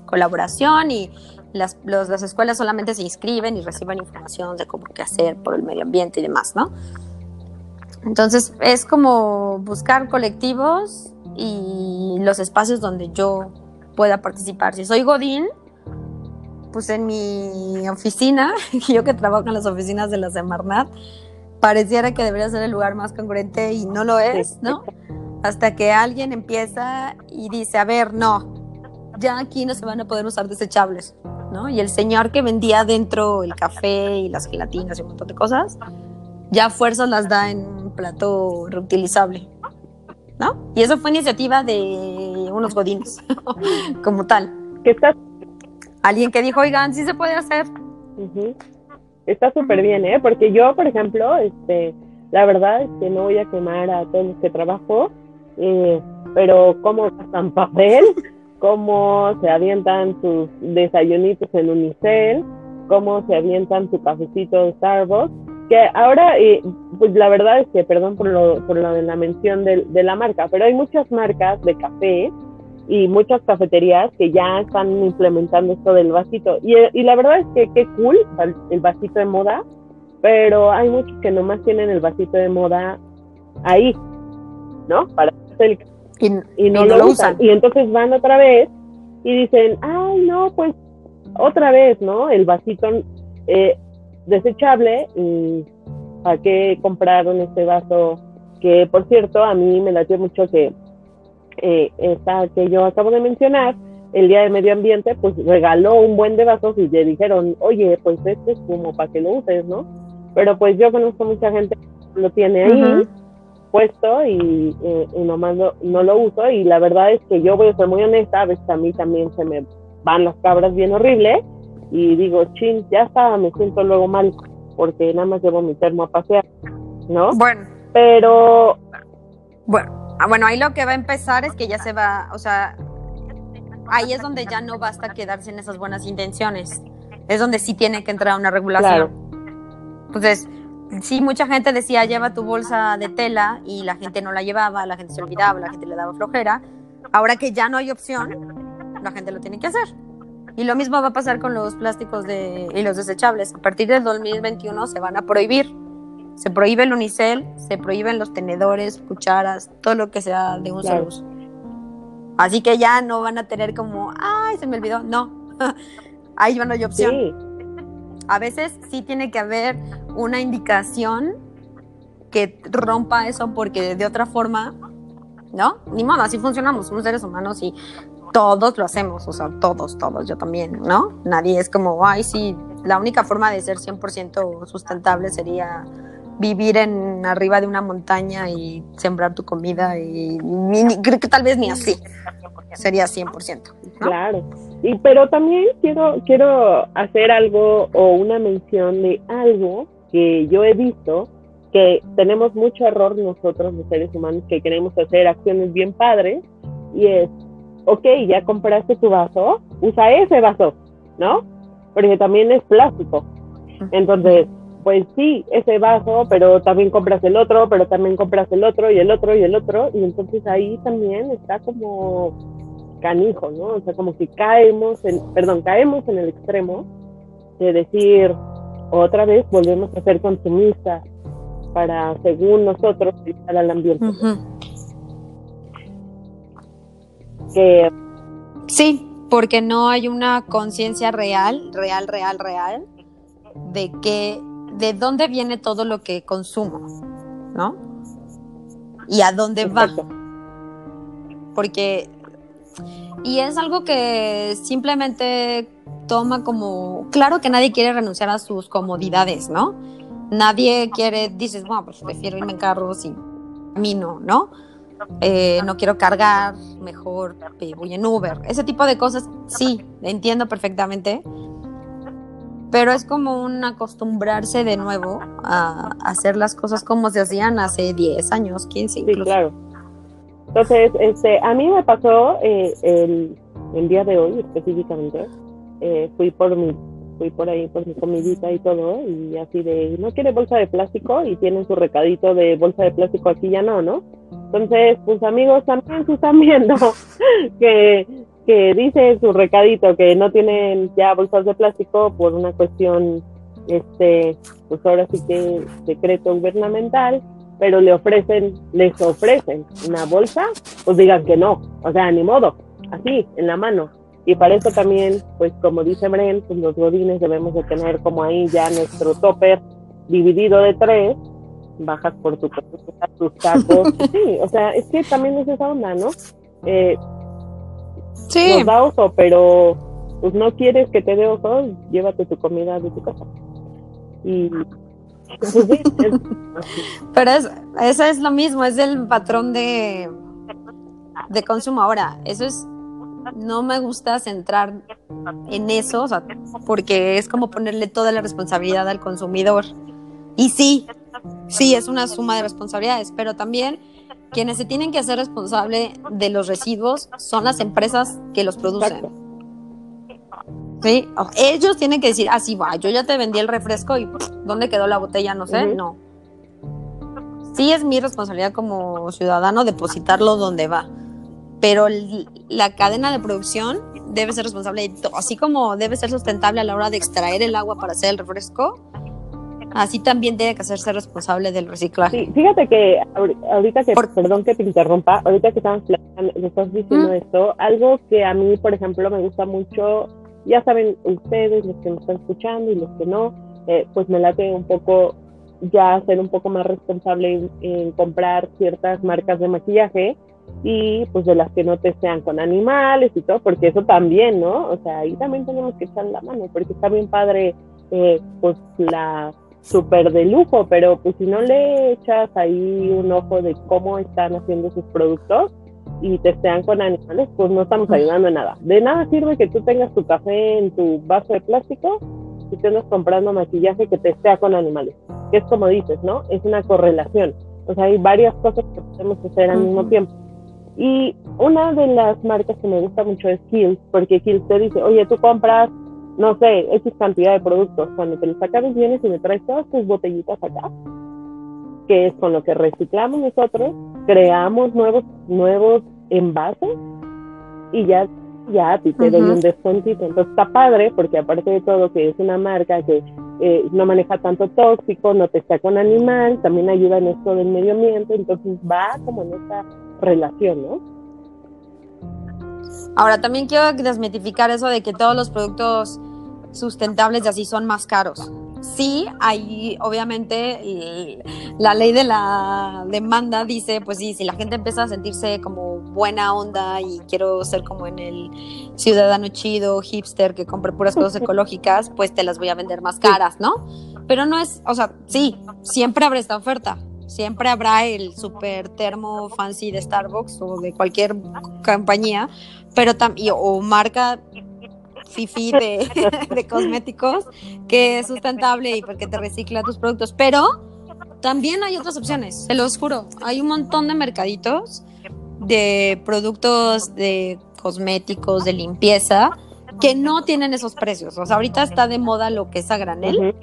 colaboración y las, las escuelas solamente se inscriben y reciben información de cómo qué hacer por el medio ambiente y demás, ¿no? Entonces es como buscar colectivos y los espacios donde yo pueda participar. Si soy Godín, pues en mi oficina, <laughs> yo que trabajo en las oficinas de la Semarnat, pareciera que debería ser el lugar más congruente y no lo es, ¿no? Hasta que alguien empieza y dice, a ver, no, ya aquí no se van a poder usar desechables, ¿no? Y el señor que vendía dentro el café y las gelatinas y un montón de cosas, ya fuerzas las da en un plato reutilizable, ¿no? Y eso fue iniciativa de unos godines, <laughs> como tal. Está, Alguien que dijo, oigan, sí se puede hacer. está súper bien, ¿eh? Porque yo, por ejemplo, este, la verdad es que no voy a quemar a todos los que trabajo, eh, pero cómo gastan papel, <laughs> cómo se avientan sus desayunitos en Unicel, cómo se avientan su cafecito de Starbucks, que ahora, eh, pues la verdad es que, perdón por lo, por lo de la mención de, de la marca, pero hay muchas marcas de café y muchas cafeterías que ya están implementando esto del vasito. Y, y la verdad es que qué cool el, vasito de moda, pero hay muchos que nomás tienen el vasito de moda ahí, ¿no? Para el Y, y no, lo, usan. Y entonces van otra vez y dicen, ay, no, pues otra vez, ¿no? El vasito eh, desechable y ¿para qué compraron este vaso? Que, por cierto, a mí me latió mucho que eh, esta que yo acabo de mencionar, el Día de Medio Ambiente, pues regaló un buen de vasos y le dijeron, oye, pues este es como para que lo uses, ¿no? Pero pues yo conozco mucha gente que lo tiene ahí puesto y, eh, y nomás no lo uso y la verdad es que yo voy a ser muy honesta, a veces a mí también se me van las cabras bien horrible y digo, chin, ya está, me siento luego mal porque nada más llevo mi termo a pasear, ¿no? Bueno, Pero bueno, ah, bueno, ahí lo que va a empezar es que ya se va, o sea, ahí es donde ya no basta quedarse en esas buenas intenciones. Es donde sí tiene que entrar una regulación. Entonces, sí, mucha gente decía, lleva tu bolsa de tela y la gente no la llevaba, la gente se olvidaba, la gente le daba flojera. Ahora que ya no hay opción, la gente lo tiene que hacer. Y lo mismo va a pasar con los plásticos de, y los desechables. A partir del 2021 se van a prohibir. Se prohíbe el unicel, se prohíben los tenedores, cucharas, todo lo que sea de un Claro. solo uso. Así que ya no van a tener como, ay, se me olvidó. No, <laughs> ahí no hay opción sí, a veces sí tiene que haber una indicación que rompa eso porque de otra forma, ¿no? Ni modo, así funcionamos, somos seres humanos y todos lo hacemos, o sea, todos, todos, yo también, ¿no? Nadie es como, ay, sí, la única forma de ser 100% sustentable sería vivir en arriba de una montaña y sembrar tu comida y, ni- ni- creo que tal vez ni así sería 100%. ¿no? claro. Y pero también quiero quiero hacer algo o una mención de algo que yo he visto que tenemos mucho error nosotros los seres humanos que queremos hacer acciones bien padres y es, ok, ya compraste tu vaso, usa ese vaso, ¿no? Porque también es plástico. Entonces, pues sí, ese vaso, pero también compras el otro, pero también compras el otro y el otro y el otro, y entonces ahí también está como canijo, ¿no? O sea, como que caemos, en, perdón, caemos en el extremo de decir, otra vez volvemos a ser consumistas para, según nosotros, ayudar al ambiente. Ujú. Que, Sí, porque no hay una conciencia real, real, real, real, de que, de dónde viene todo lo que consumo, ¿no? Y a dónde exacto, va. Porque, y es algo que simplemente toma como, claro que nadie quiere renunciar a sus comodidades, ¿no? Nadie quiere, dices, bueno, pues prefiero irme en carro sin camino, ¿no? Eh, no quiero cargar, mejor voy en Uber. Ese tipo de cosas, sí, entiendo perfectamente. Pero es como un acostumbrarse de nuevo a hacer las cosas como se hacían hace 10 años, 15 sí, incluso. claro. Entonces, este, a mí me pasó eh, el, el día de hoy específicamente, eh, fui por mi fui por ahí por mi comidita y todo y así de no quiere bolsa de plástico y tienen su recadito de bolsa de plástico aquí ya no no entonces pues amigos también si están viendo <laughs> que que dice su recadito que no tienen ya bolsas de plástico por una cuestión, este, pues ahora sí que decreto gubernamental, pero le ofrecen, les ofrecen una bolsa, pues digan que no, o sea, ni modo, así, en la mano. Y para eso también, pues como dice Bren, pues los godines debemos de tener como ahí ya nuestro topper dividido de tres, bajas por tu tus tacos, <laughs> sí, o sea, es que también es esa onda, ¿no? Eh, sí. Nos da oso, pero pues no quieres que te dé oso, llévate tu comida de tu casa. Y pues, sí, es- <laughs> Pero es, eso es lo mismo, es el patrón de, de consumo. Ahora, eso es, no me gusta centrar en eso, o sea, porque es como ponerle toda la responsabilidad al consumidor. Y sí, sí, es una suma de responsabilidades, pero también quienes se tienen que hacer responsable de los residuos son las empresas que los producen. Sí, ellos tienen que decir, así va, yo ya te vendí el refresco y pff, ¿dónde quedó la botella? No sé, no. Sí es mi responsabilidad como ciudadano depositarlo donde va, pero la cadena de producción debe ser responsable de así como debe ser sustentable a la hora de extraer el agua para hacer el refresco, así también tiene que hacerse responsable del reciclaje. Sí, fíjate que ahori- ahorita que, Por- perdón que te interrumpa, ahorita que estamos platicando, que estás diciendo Mm. esto, algo que a mí, por ejemplo, me gusta mucho, ya saben ustedes, los que me están escuchando y los que no, eh, pues me late un poco ya ser un poco más responsable en, en comprar ciertas marcas de maquillaje y pues de las que no te sean con animales y todo, porque eso también, ¿no? O sea, ahí también tenemos que echar la mano, porque está bien padre, eh, pues la súper de lujo, pero pues si no le echas ahí un ojo de cómo están haciendo sus productos y te sean con animales, pues no estamos ayudando en nada. De nada sirve que tú tengas tu café en tu vaso de plástico si te andas comprando maquillaje que te sea con animales, que es como dices, ¿no? Es una correlación. O sea, hay varias cosas que podemos hacer al mismo tiempo. Y una de las marcas que me gusta mucho es Kills, porque Kills te dice, oye, tú compras, no sé, X cantidad de productos, cuando te los acabes vienes y me traes todas tus botellitas acá, que es con lo que reciclamos nosotros, creamos nuevos, nuevos envases y ya, ya a ti te doy un descuentito. Entonces está padre, porque aparte de todo que es una marca que eh, no maneja tanto tóxico, no te está con animal, también ayuda en esto del medio ambiente, entonces va como en esta relación, ¿no? Ahora, también quiero desmitificar eso de que todos los productos sustentables y así son más caros. Sí, hay, obviamente, el- la ley de la demanda dice, pues sí, si la gente empieza a sentirse como buena onda y quiero ser como en el ciudadano chido, hipster, que compre puras cosas <laughs> ecológicas, pues te las voy a vender más caras, ¿no? Pero no es, o sea, sí, siempre habrá esta oferta. Siempre habrá el super termo fancy de Starbucks o de cualquier compañía, pero también, o marca fifi de, <laughs> de cosméticos que es sustentable y porque te recicla tus productos, pero también hay otras opciones, se los juro. Hay un montón de mercaditos de productos de cosméticos, de limpieza, que no tienen esos precios. O sea, ahorita está de moda lo que es a granel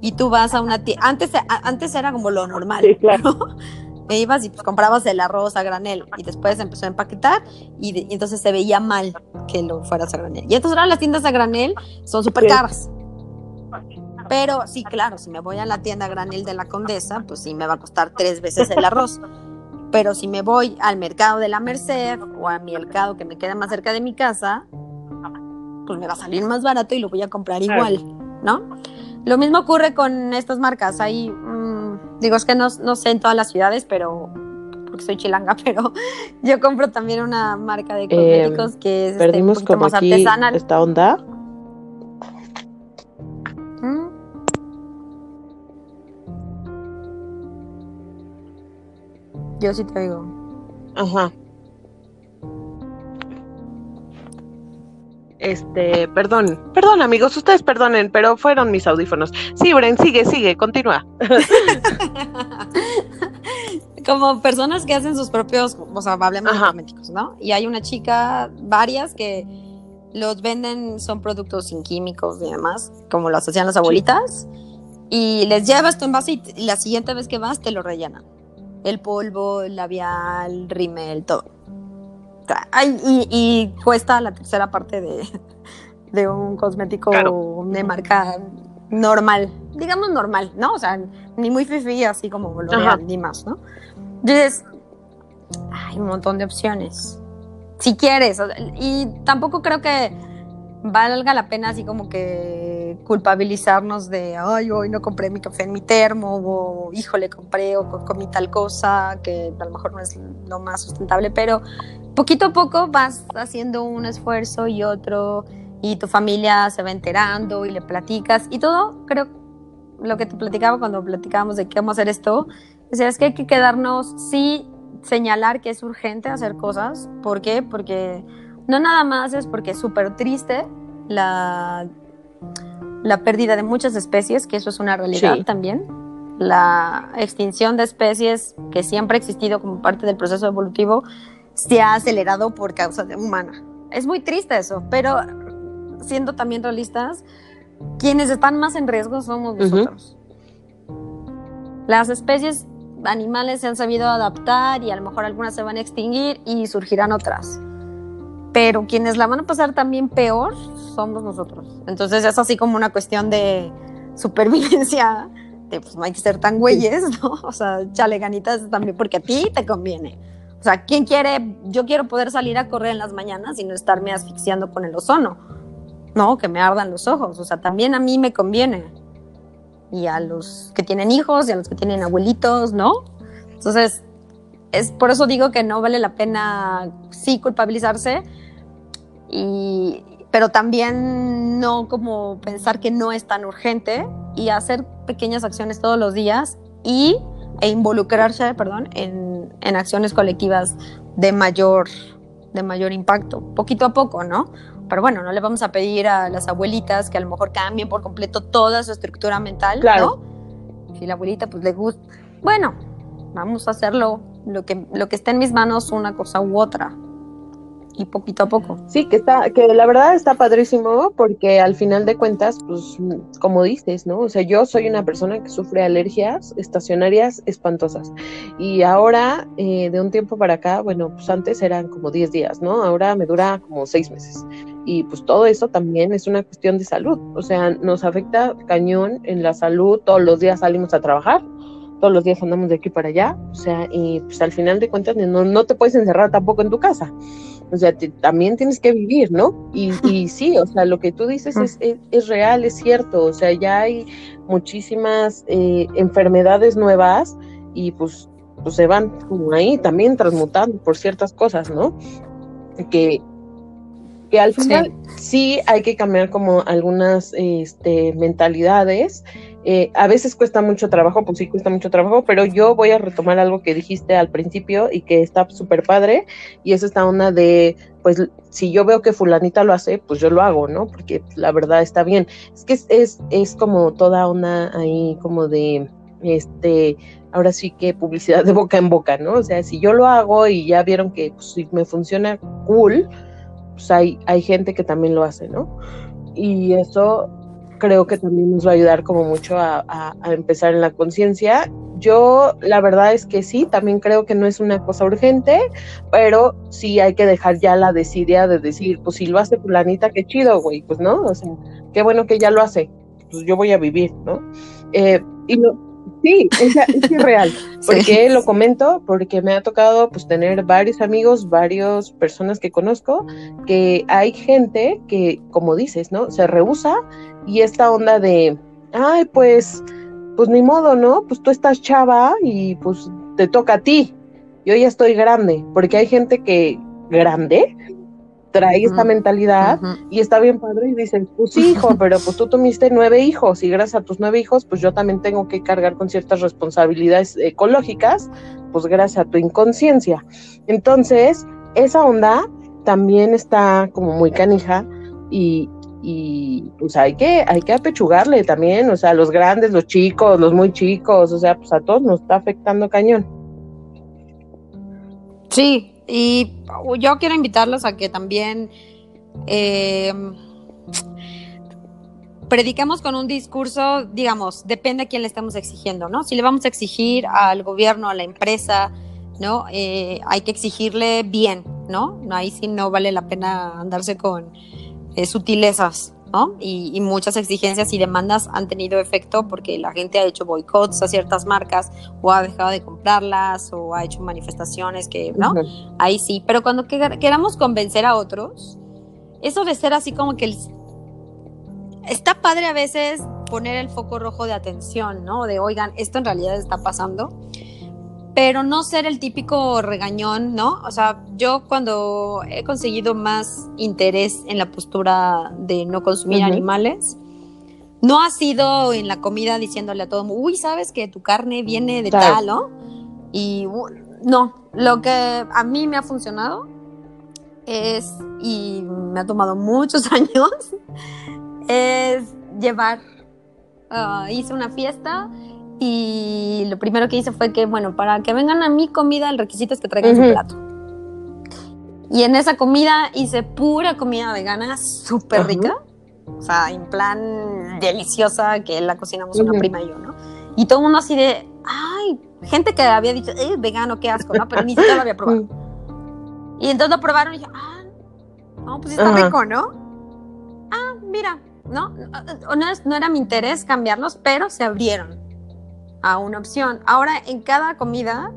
y tú vas a una tienda. Antes, antes era como lo normal. Sí, claro. ¿no? E ibas y pues comprabas el arroz a granel y después empezó a empaquetar y, de- y entonces se veía mal que lo fueras a granel. Y entonces ahora las tiendas a granel son súper caras. Pero sí, claro, si me voy a la tienda a granel de la Condesa, pues sí me va a costar tres veces el arroz. <laughs> Pero si me voy al mercado de la Merced o a mi mercado que me queda más cerca de mi casa, pues me va a salir más barato y lo voy a comprar igual, ¿no? Lo mismo ocurre con estas marcas. Hay, digo, es que no, no sé en todas las ciudades, pero porque soy chilanga, <laughs> pero yo compro también una marca de cosméticos que es este, un Perdimos como más aquí artesanal. esta onda. Mm. Yo sí te oigo. Ajá. Este, perdón, perdón amigos, ustedes perdonen, pero fueron mis audífonos. Sí, Bren, sigue, sigue, continúa. <laughs> Como personas que hacen sus propios, o sea, hablemos de cosméticos, ¿no? Y hay una chica, varias que los venden, son productos sin químicos y demás, como lo hacían las abuelitas, y les llevas tu envase y la siguiente vez que vas te lo rellenan. El polvo, el labial, rímel, todo. Y, cuesta la tercera parte de, de un cosmético de marca normal, digamos normal, ¿no? O sea, ni muy fifi así como lo ni más, ¿no? Entonces, hay un montón de opciones. Si quieres, y tampoco creo que valga la pena así como que culpabilizarnos de, ay, hoy no compré mi café en mi termo, o híjole, compré o comí tal cosa, que a lo mejor no es lo más sustentable, pero poquito a poco vas haciendo un esfuerzo y otro, y tu familia se va enterando y le platicas, y todo, creo, lo que te platicaba cuando platicábamos de qué vamos a hacer esto, es que hay que quedarnos, sí, señalar que es urgente hacer cosas, ¿por qué? Porque no nada más es porque es súper triste la, la pérdida de muchas especies, que eso es una realidad también. La extinción de especies que siempre ha existido como parte del proceso evolutivo se ha acelerado por causa de humana. Es muy triste eso, pero siendo también realistas, quienes están más en riesgo somos nosotros. Las especies animales se han sabido adaptar y a lo mejor algunas se van a extinguir y surgirán otras pero quienes la van a pasar también peor somos nosotros. Entonces es así como una cuestión de supervivencia, de pues no hay que ser tan güeyes, ¿no? O sea, chale ganitas también porque a ti te conviene. O sea, ¿quién quiere? Yo quiero poder salir a correr en las mañanas y no estarme asfixiando con el ozono, ¿no? Que me ardan los ojos. O sea, también a mí me conviene. Y a los que tienen hijos y a los que tienen abuelitos, ¿no? Entonces, es por eso digo que no vale la pena sí culpabilizarse, y, pero también no como pensar que no es tan urgente y hacer pequeñas acciones todos los días y, e involucrarse perdón, en, en acciones colectivas de mayor, de mayor impacto, poquito a poco, ¿no? Pero bueno, no le vamos a pedir a las abuelitas que a lo mejor cambien por completo toda su estructura mental, claro. ¿no? Si la abuelita pues le gusta, bueno, vamos a hacerlo lo que, lo que esté en mis manos, una cosa u otra, y poquito a poco. Sí, que está, que la verdad está padrísimo porque al final de cuentas, pues como dices, ¿no? O sea, yo soy una persona que sufre alergias estacionarias espantosas y ahora eh, de un tiempo para acá, bueno, pues antes eran como 10 días, ¿no? Ahora me dura como 6 meses y pues todo eso también es una cuestión de salud, o sea, nos afecta cañón en la salud, todos los días salimos a trabajar, todos los días andamos de aquí para allá, o sea, y pues al final de cuentas no, no te puedes encerrar tampoco en tu casa. O sea, también tienes que vivir, ¿no? Y, y, sí, o sea, lo que tú dices es, es, real, es cierto. O sea, ya hay muchísimas eh, enfermedades nuevas y pues, pues se van como ahí también transmutando por ciertas cosas, ¿no? Que, que al final sí. hay que cambiar como algunas este, mentalidades eh, a veces cuesta mucho trabajo, pues sí cuesta mucho trabajo, pero yo voy a retomar algo que dijiste al principio y que está súper padre, y es esta onda de, pues si yo veo que fulanita lo hace, pues yo lo hago, ¿no? Porque la verdad está bien. Es que es, es, es como toda una ahí como de, este, ahora sí que publicidad de boca en boca, ¿no? O sea, si yo lo hago y ya vieron que pues, si me funciona cool, pues hay, hay gente que también lo hace, ¿no? Y eso creo que también nos va a ayudar como mucho a, empezar en la conciencia. Yo la verdad es que sí, también creo que no es una cosa urgente, pero sí hay que dejar ya la desidia de decir, pues si lo hace fulanita, qué chido, güey, pues no, o sea, qué bueno que ya lo hace, pues yo voy a vivir, ¿no? Eh, y no, sí, es, es real. <laughs> ¿Por qué lo comento? Porque me ha tocado pues tener varios amigos, varias personas que conozco, que hay gente que, como dices, ¿no? Se rehúsa y esta onda de, ay, pues, pues ni modo, ¿no? Pues tú estás chava y pues te toca a ti. Yo ya estoy grande, porque hay gente que grande trae esta mentalidad y está bien padre y dicen, pues hijo, <laughs> pero pues tú tuviste nueve hijos y gracias a tus nueve hijos, pues yo también tengo que cargar con ciertas responsabilidades ecológicas, pues gracias a tu inconsciencia. Entonces, esa onda también está como muy canija y, y pues hay que, hay que apechugarle también, o sea, los grandes, los chicos, los muy chicos, o sea, pues a todos nos está afectando cañón. Sí, y yo quiero invitarlos a que también eh, prediquemos con un discurso, digamos, depende a quién le estamos exigiendo, ¿no? Si le vamos a exigir al gobierno, a la empresa, ¿no? Eh, hay que exigirle bien, ¿no? Ahí sí no vale la pena andarse con eh, sutilezas, ¿no? Y, muchas exigencias y demandas han tenido efecto porque la gente ha hecho boicots a ciertas marcas o ha dejado de comprarlas o ha hecho manifestaciones que, ¿no? Ahí sí, pero cuando queramos convencer a otros, eso de ser así como que está padre a veces poner el foco rojo de atención, ¿no? De, oigan, esto en realidad está pasando pero no ser el típico regañón, ¿no? O sea, yo cuando he conseguido más interés en la postura de no consumir animales, no ha sido en la comida diciéndole a todo, uy, sabes que tu carne viene de tal, ¿no? Y no, lo que a mí me ha funcionado es, y me ha tomado muchos <laughs> años, es llevar, uh, hice una fiesta y lo primero que hice fue que, bueno, para que vengan a mi comida, el requisito es que traigan su plato. Y en esa comida hice pura comida vegana, súper rica. O sea, en plan deliciosa, que la cocinamos una prima y yo, ¿no? Y todo el mundo así de, ay, gente que había dicho, eh, vegano, qué asco, ¿no? Pero ni siquiera lo había <laughs> probado. y entonces lo probaron y dije, ah, no, pues está rico, ¿no? Ah, mira, ¿no? No, no era mi interés cambiarlos, pero se abrieron a una opción. Ahora, en cada comida,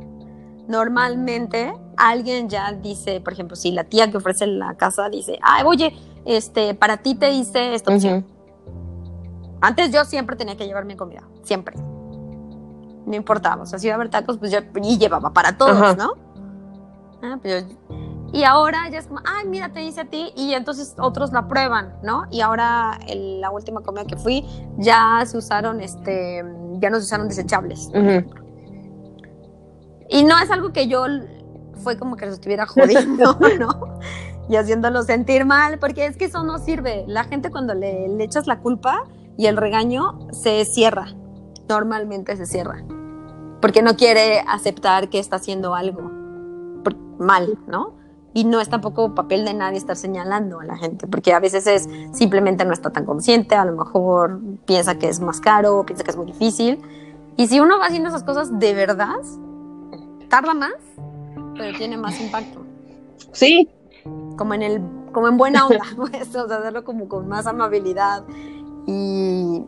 normalmente alguien ya dice, por ejemplo, si la tía que ofrece la casa dice, ay, oye, este, para ti te hice esta opción. Antes yo siempre tenía que llevar mi comida, siempre. No importaba, o sea, si iba a haber tacos, pues yo y llevaba para todos, ¿no? Ah, pues y ahora ya es como, ay, mira, te hice a ti, y entonces otros la prueban, ¿no? Y ahora, en la última comida que fui, ya se usaron, este, ya no se usaron desechables. Y no es algo que yo fue como que los estuviera jodiendo, <laughs> ¿no? Y haciéndolo sentir mal, porque es que eso no sirve. La gente cuando le, le echas la culpa y el regaño se cierra, normalmente se cierra, porque no quiere aceptar que está haciendo algo mal, ¿no? Y no es tampoco papel de nadie estar señalando a la gente, porque a veces es simplemente no está tan consciente, a lo mejor piensa que es más caro, piensa que es muy difícil. Y si uno va haciendo esas cosas de verdad, tarda más, pero tiene más impacto. Sí. Como en el como en buena onda, <laughs> pues, o sea, hacerlo como con más amabilidad y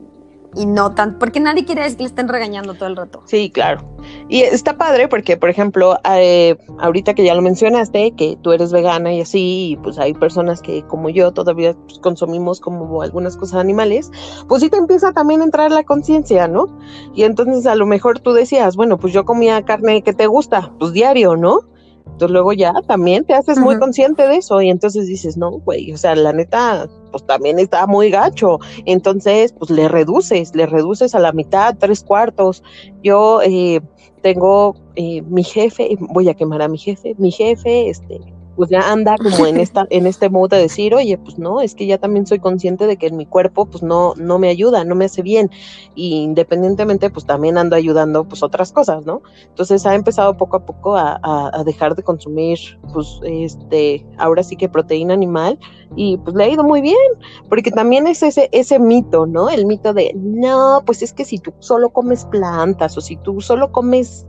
y no tan, porque nadie quiere que le estén regañando todo el rato. Sí, claro. Y está padre porque, por ejemplo, eh, ahorita que ya lo mencionaste, que tú eres vegana y así, y pues hay personas que como yo todavía pues, consumimos como algunas cosas animales, pues sí te empieza también a entrar la conciencia, ¿no? Y entonces a lo mejor tú decías, bueno, pues yo comía carne que te gusta, pues diario, ¿no? Entonces luego ya también te haces muy consciente de eso y entonces dices, no, güey, o sea, la neta, pues también está muy gacho. Entonces, pues le reduces, le reduces a la mitad, tres cuartos. Yo eh, tengo eh, mi jefe, voy a quemar a mi jefe, mi jefe, este, pues ya anda como en esta en este modo de decir, oye, pues no, es que ya también soy consciente de que en mi cuerpo pues no no me ayuda, no me hace bien y independientemente pues también ando ayudando pues otras cosas, ¿no? Entonces ha empezado poco a poco a, dejar de consumir pues este ahora sí que proteína animal y pues le ha ido muy bien, porque también es ese ese mito, ¿no? El mito de no, pues es que si tú solo comes plantas o si tú solo comes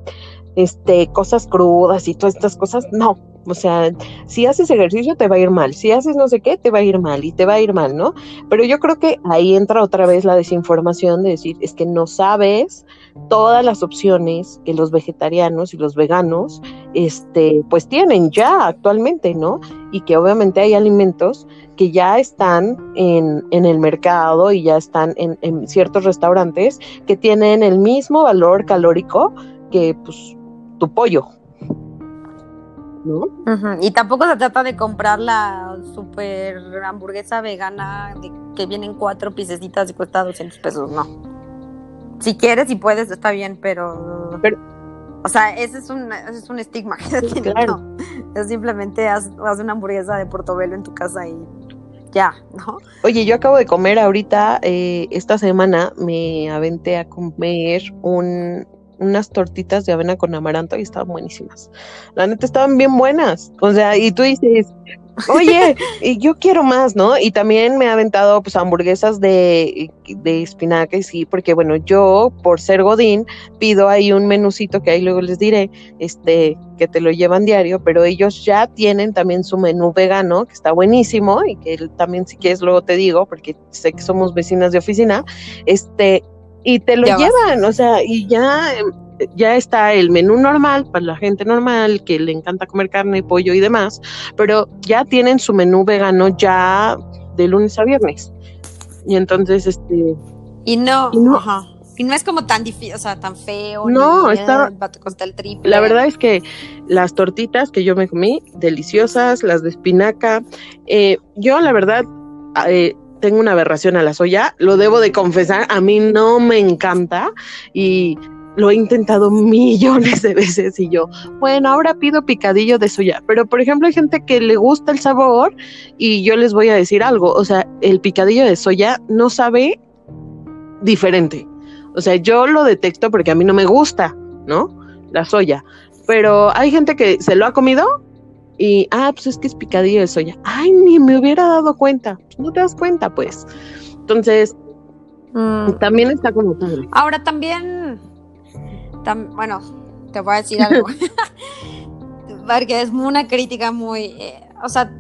este cosas crudas y todas estas cosas, no, o sea, si haces ejercicio te va a ir mal, si haces no sé qué, te va a ir mal y te va a ir mal, ¿no? Pero yo creo que ahí entra otra vez la desinformación de decir, es que no sabes todas las opciones que los vegetarianos y los veganos, este, pues tienen ya actualmente, ¿no? Y que obviamente hay alimentos que ya están en, en el mercado y ya están en, en ciertos restaurantes que tienen el mismo valor calórico que, pues, tu pollo, y tampoco se trata de comprar la super hamburguesa vegana de, que vienen cuatro piececitas y cuesta 200 pesos, no. Si quieres y puedes, está bien, pero... o sea, ese es un, ese es un estigma que claro. Es simplemente haz, una hamburguesa de portobelo en tu casa y ya, ¿no? Oye, yo acabo de comer ahorita, eh, esta semana me aventé a comer un unas tortitas de avena con amaranto y estaban buenísimas. La neta estaban bien buenas. O sea, y tú dices, oye, <laughs> y yo quiero más, ¿no? Y también me ha aventado pues hamburguesas de, de espinaca y sí, porque bueno, yo por ser Godín pido ahí un menucito que ahí luego les diré, este, que te lo llevan diario, pero ellos ya tienen también su menú vegano, que está buenísimo y que también si quieres luego te digo, porque sé que somos vecinas de oficina, este, y te lo llevan, o sea, y ya ya está el menú normal para la gente normal que le encanta comer carne, pollo y demás, pero ya tienen su menú vegano ya de lunes a viernes. Y entonces, este... Y no, y no, Y no es como tan difícil, o sea, tan feo. No, está. el triple. La verdad es que las tortitas que yo me comí, deliciosas, las de espinaca. Eh, yo, la verdad, eh, tengo una aberración a la soya, lo debo de confesar, a mí no me encanta y lo he intentado <laughs> millones de veces y yo, bueno, ahora pido picadillo de soya, pero por ejemplo hay gente que le gusta el sabor y yo les voy a decir algo, o sea, el picadillo de soya no sabe diferente. O sea, yo lo detecto porque a mí no me gusta, ¿no? La soya. Pero hay gente que se lo ha comido y, ah, pues es que es picadillo de soya. Ay, ni me hubiera dado cuenta. No te das cuenta, pues. Entonces, mm. también está como Ahora también bueno, te voy a decir algo. <laughs> Porque es una crítica muy. Eh, o sea,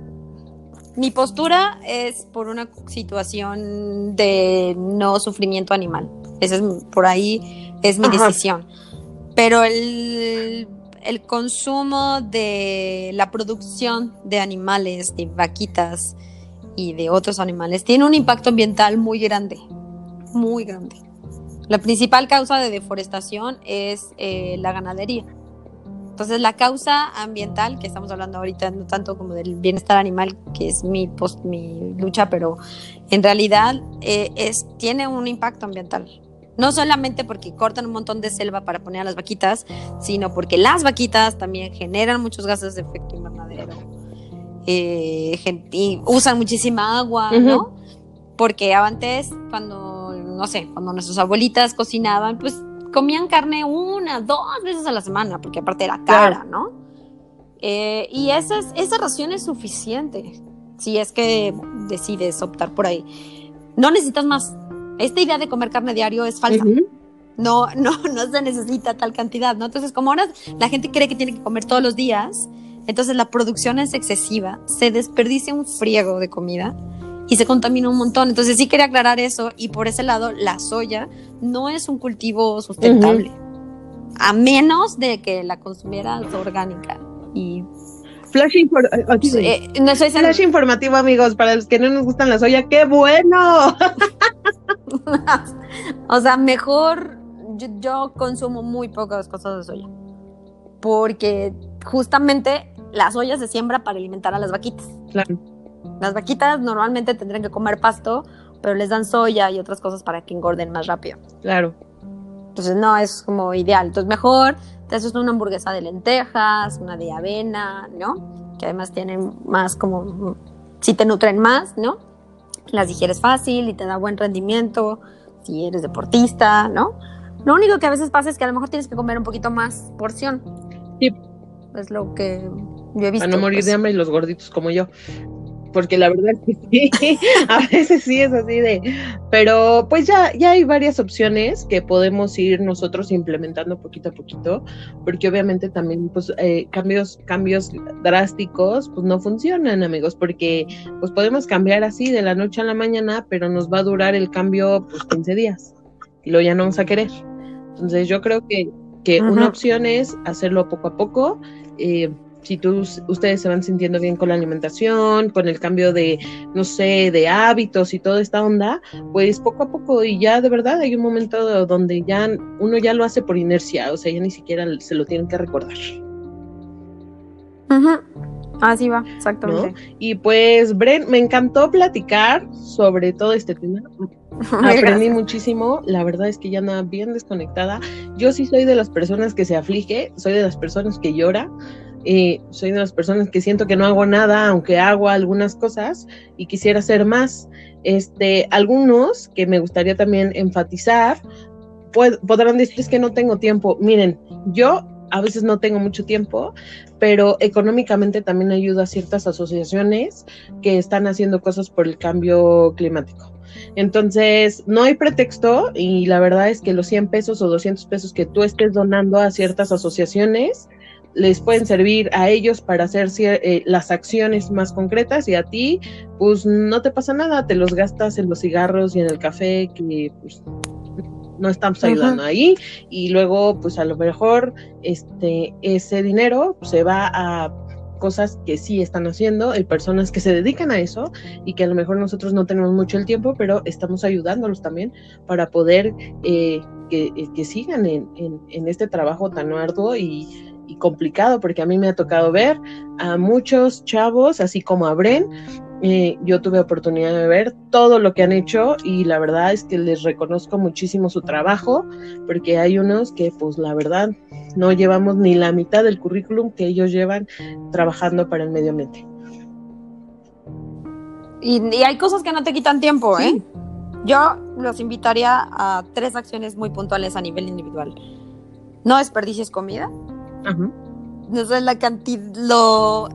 mi postura es por una situación de no sufrimiento animal. Ese es por ahí es mi decisión. Pero el, el consumo de la producción de animales, de vaquitas y de otros animales, tiene un impacto ambiental muy grande. Muy grande. La principal causa de deforestación es eh, la ganadería. Entonces, la causa ambiental, que estamos hablando ahorita no tanto como del bienestar animal, que es mi, post, lucha, pero en realidad eh, tiene un impacto ambiental. No solamente porque cortan un montón de selva para poner a las vaquitas, sino porque las vaquitas también generan muchos gases de efecto invernadero. Eh, y usan muchísima agua, ¿no? Porque antes, cuando no sé, cuando nuestras abuelitas cocinaban, pues comían carne una, dos veces a la semana, porque aparte era cara, ¿no? Eh, y esa, esa ración es suficiente si es que decides optar por ahí. No necesitas más. Esta idea de comer carne diario es falsa. No, no, no se necesita tal cantidad, ¿no? Entonces, como ahora la gente cree que tiene que comer todos los días, entonces la producción es excesiva, se desperdicia un friego de comida y se contamina un montón. Entonces sí quería aclarar eso y por ese lado la soya no es un cultivo sustentable, a menos de que la consumieras orgánica y Flash, eh, Flash informativo, amigos, para los que no nos gustan la soya, ¡qué bueno! <laughs> o sea, mejor yo, yo, consumo muy pocas cosas de soya. Porque justamente la soya se siembra para alimentar a las vaquitas. Claro. Las vaquitas normalmente tendrían que comer pasto, pero les dan soya y otras cosas para que engorden más rápido. Claro. Entonces no es como ideal. Entonces mejor te haces una hamburguesa de lentejas, una de avena, ¿no? Que además tienen más como, si te nutren más, ¿no? Las digieres fácil y te da buen rendimiento si eres deportista, ¿no? Lo único que a veces pasa es que a lo mejor tienes que comer un poquito más porción. Sí. Es lo que yo he visto. Para no morir de pues. hambre y los gorditos como yo porque la verdad que sí, <laughs> a veces sí es así de, pero pues ya, ya hay varias opciones que podemos ir nosotros implementando poquito a poquito, porque obviamente también pues eh, cambios, cambios drásticos pues no funcionan amigos, porque pues podemos cambiar así de la noche a la mañana, pero nos va a durar el cambio pues 15 días y luego ya no vamos a querer. Entonces yo creo que, que una opción es hacerlo poco a poco. Eh, si tú, ustedes se van sintiendo bien con la alimentación, con el cambio de, no sé, de hábitos y toda esta onda, pues poco a poco y ya de verdad hay un momento donde ya uno ya lo hace por inercia, o sea, ya ni siquiera se lo tienen que recordar. Así va, exactamente. Y pues, Bren, me encantó platicar sobre todo este tema. <laughs> Aprendí muchísimo, la verdad es que ya andaba bien desconectada. Yo sí soy de las personas que se aflige, soy de las personas que llora, soy de las personas que siento que no hago nada, aunque hago algunas cosas y quisiera hacer más. Este, algunos que me gustaría también enfatizar, podrán decir que no tengo tiempo. Miren, yo a veces no tengo mucho tiempo, pero económicamente también ayudo a ciertas asociaciones que están haciendo cosas por el cambio climático. Entonces, no hay pretexto y la verdad es que los 100 pesos o 200 pesos que tú estés donando a ciertas asociaciones les pueden servir a ellos para hacer eh, las acciones más concretas y a ti, pues no te pasa nada, te los gastas en los cigarros y en el café que pues, no estamos ayudando ahí y luego pues a lo mejor este ese dinero se va a cosas que sí están haciendo, hay personas que se dedican a eso y que a lo mejor nosotros no tenemos mucho el tiempo, pero estamos ayudándolos también para poder eh, que, que, sigan en, en, este trabajo tan arduo y, y complicado, porque a mí me ha tocado ver a muchos chavos, así como a Bren, eh, yo tuve oportunidad de ver todo lo que han hecho y la verdad es que les reconozco muchísimo su trabajo porque hay unos que pues la verdad no llevamos ni la mitad del currículum que ellos llevan trabajando para el medio ambiente. Y, hay cosas que no te quitan tiempo, ¿eh? Yo los invitaría a tres acciones muy puntuales a nivel individual. No desperdicies comida. No sé la cantidad, lo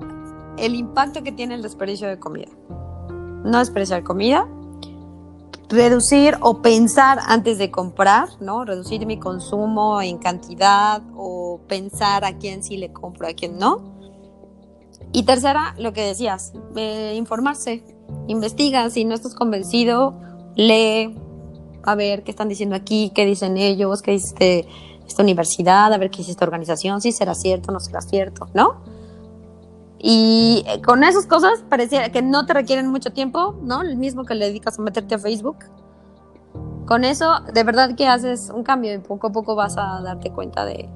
el impacto que tiene el desperdicio de comida. No desperdiciar comida, reducir o pensar antes de comprar, ¿no? Reducir mi consumo en cantidad o pensar a quién sí le compro, a quién no. Y tercera, lo que decías, eh, informarse, investiga, si no estás convencido, lee, a ver qué están diciendo aquí, qué dicen ellos, qué dice esta universidad, a ver qué dice esta organización, si será cierto, no será cierto, ¿no? Y eh, con esas cosas parecía que no te requieren mucho tiempo, ¿no? El mismo que le dedicas a meterte a Facebook. Con eso, de verdad que haces un cambio y poco a poco vas a darte cuenta de,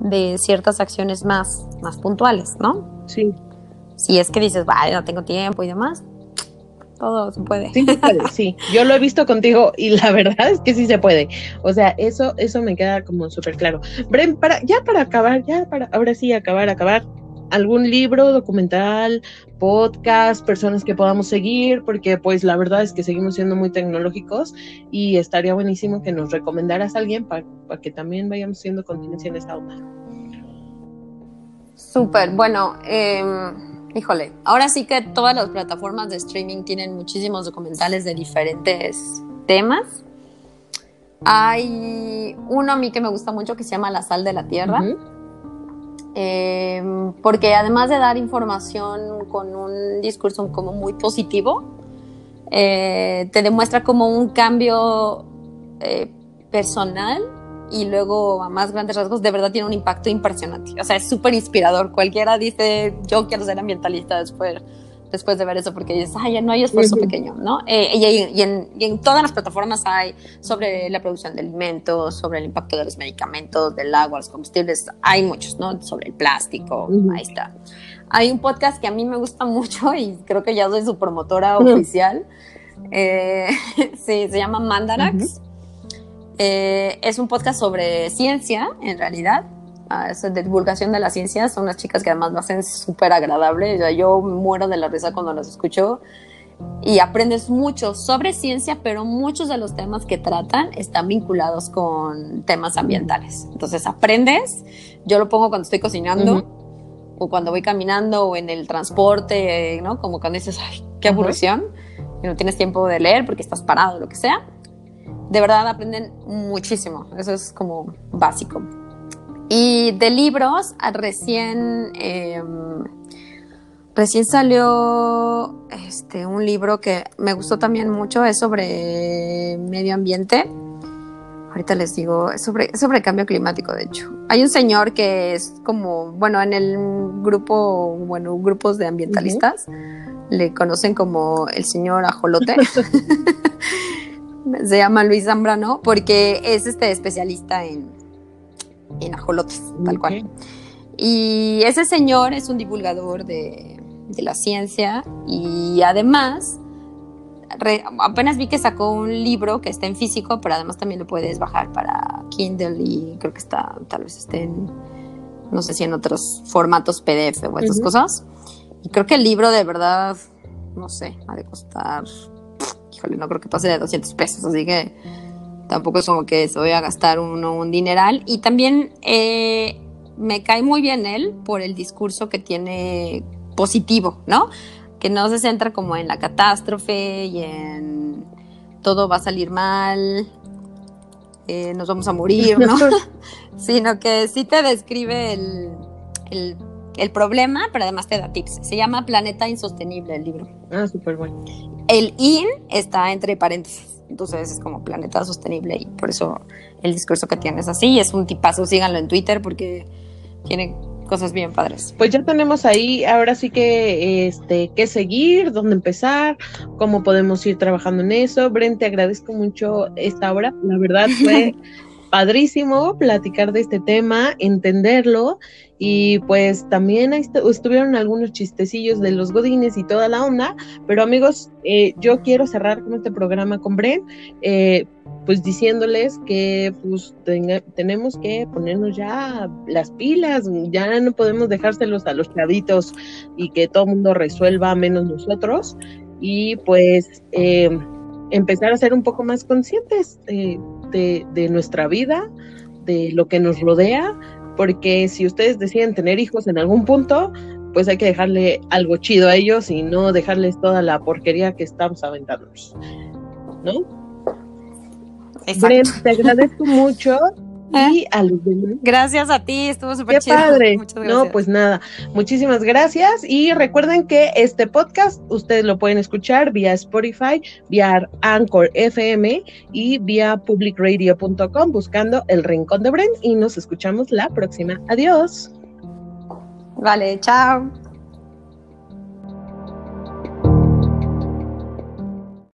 de ciertas acciones más, más puntuales, ¿no? Sí. Si es que dices, vaya, no tengo tiempo y demás, todo se puede. Sí, sí. Yo lo he visto contigo y la <laughs> verdad es que sí se puede. O sea, eso, eso me queda como súper claro. Bren, para, ya para acabar, ya para, ahora sí, acabar, acabar algún libro, documental, podcast, personas que podamos seguir, porque pues la verdad es que seguimos siendo muy tecnológicos y estaría buenísimo que nos recomendaras a alguien para, que también vayamos siendo continuación de esa onda. Súper, bueno, em, híjole, ahora sí que todas las plataformas de streaming tienen muchísimos documentales de diferentes temas. Hay uno a mí que me gusta mucho que se llama La sal de la tierra. Em, porque además de dar información con un discurso como muy positivo, eh, te demuestra como un cambio eh, personal y luego a más grandes rasgos de verdad tiene un impacto impresionante. O sea, es súper inspirador. Cualquiera dice, yo quiero ser ambientalista después después de ver eso porque dices, ay, ya no hay esfuerzo pequeño, ¿no? Eh, y, en, todas las plataformas hay sobre la producción de alimentos, sobre el impacto de los medicamentos, del agua, los combustibles, hay muchos, ¿no? Sobre el plástico, ahí está. Hay un podcast que a mí me gusta mucho y creo que ya soy su promotora oficial. Eh, <laughs> sí, se llama Mandarax. Eh, es un podcast sobre ciencia, en realidad de divulgación de la ciencia. Son unas chicas que además lo hacen súper agradable. yo muero de la risa cuando las escucho y aprendes mucho sobre ciencia, pero muchos de los temas que tratan están vinculados con temas ambientales. Entonces aprendes, yo lo pongo cuando estoy cocinando o cuando voy caminando o en el transporte, ¿no? Como cuando dices, ay, qué aburrición, y no tienes tiempo de leer porque estás parado, lo que sea. De verdad aprenden muchísimo, eso es como básico. Y de libros, recién, em, recién salió este, un libro que me gustó también mucho, es sobre medio ambiente. Ahorita les digo, es sobre, sobre cambio climático, de hecho. Hay un señor que es como, bueno, en el grupo, bueno, grupos de ambientalistas, le conocen como el señor ajolote. <laughs> Se llama Luis Zambrano porque es este especialista en, en ajolotes, tal cual. Y ese señor es un divulgador de, de la ciencia y además apenas vi que sacó un libro que está en físico, pero además también lo puedes bajar para Kindle y creo que está, tal vez esté en, no sé si en otros formatos PDF o estas cosas. Y creo que el libro de verdad, no sé, ha de costar, híjole, no creo que pase de 200 pesos, así que tampoco es como que se voy a gastar uno un dineral. Y también eh, me cae muy bien él por el discurso que tiene positivo, ¿no? Que no se centra como en la catástrofe y en todo va a salir mal, eh, nos vamos a morir, <laughs> ¿no? <laughs> Sino que sí te describe el, el, el, problema, pero además te da tips. Se llama Planeta Insostenible el libro. Ah, súper bueno. El IN está entre paréntesis. Entonces es como planeta sostenible y por eso el discurso que tienes así es un tipazo. Síganlo en Twitter porque tiene cosas bien padres. Pues ya tenemos ahí, ahora sí que, este, qué seguir, dónde empezar, cómo podemos ir trabajando en eso. Bren, te agradezco mucho esta hora. La verdad fue <laughs> padrísimo platicar de este tema, entenderlo y pues también estuvieron algunos chistecillos de los godines y toda la onda, pero amigos, eh, yo quiero cerrar con este programa con Bren, eh, pues diciéndoles que pues tenemos que ponernos ya las pilas, ya no podemos dejárselos a los chavitos y que todo el mundo resuelva menos nosotros. Y pues eh, empezar a ser un poco más conscientes de, de nuestra vida, de lo que nos rodea, porque si ustedes deciden tener hijos en algún punto, pues hay que dejarle algo chido a ellos y no dejarles toda la porquería que estamos aventándonos, ¿no? Exacto. te agradezco mucho y a los demás. Gracias a ti, estuvo súper chido. padre. No, pues nada, muchísimas gracias y recuerden que este podcast ustedes lo pueden escuchar vía Spotify, vía Anchor FM y vía publicradio.com buscando El Rincón de Bren y nos escuchamos la próxima. Adiós. Vale, chao.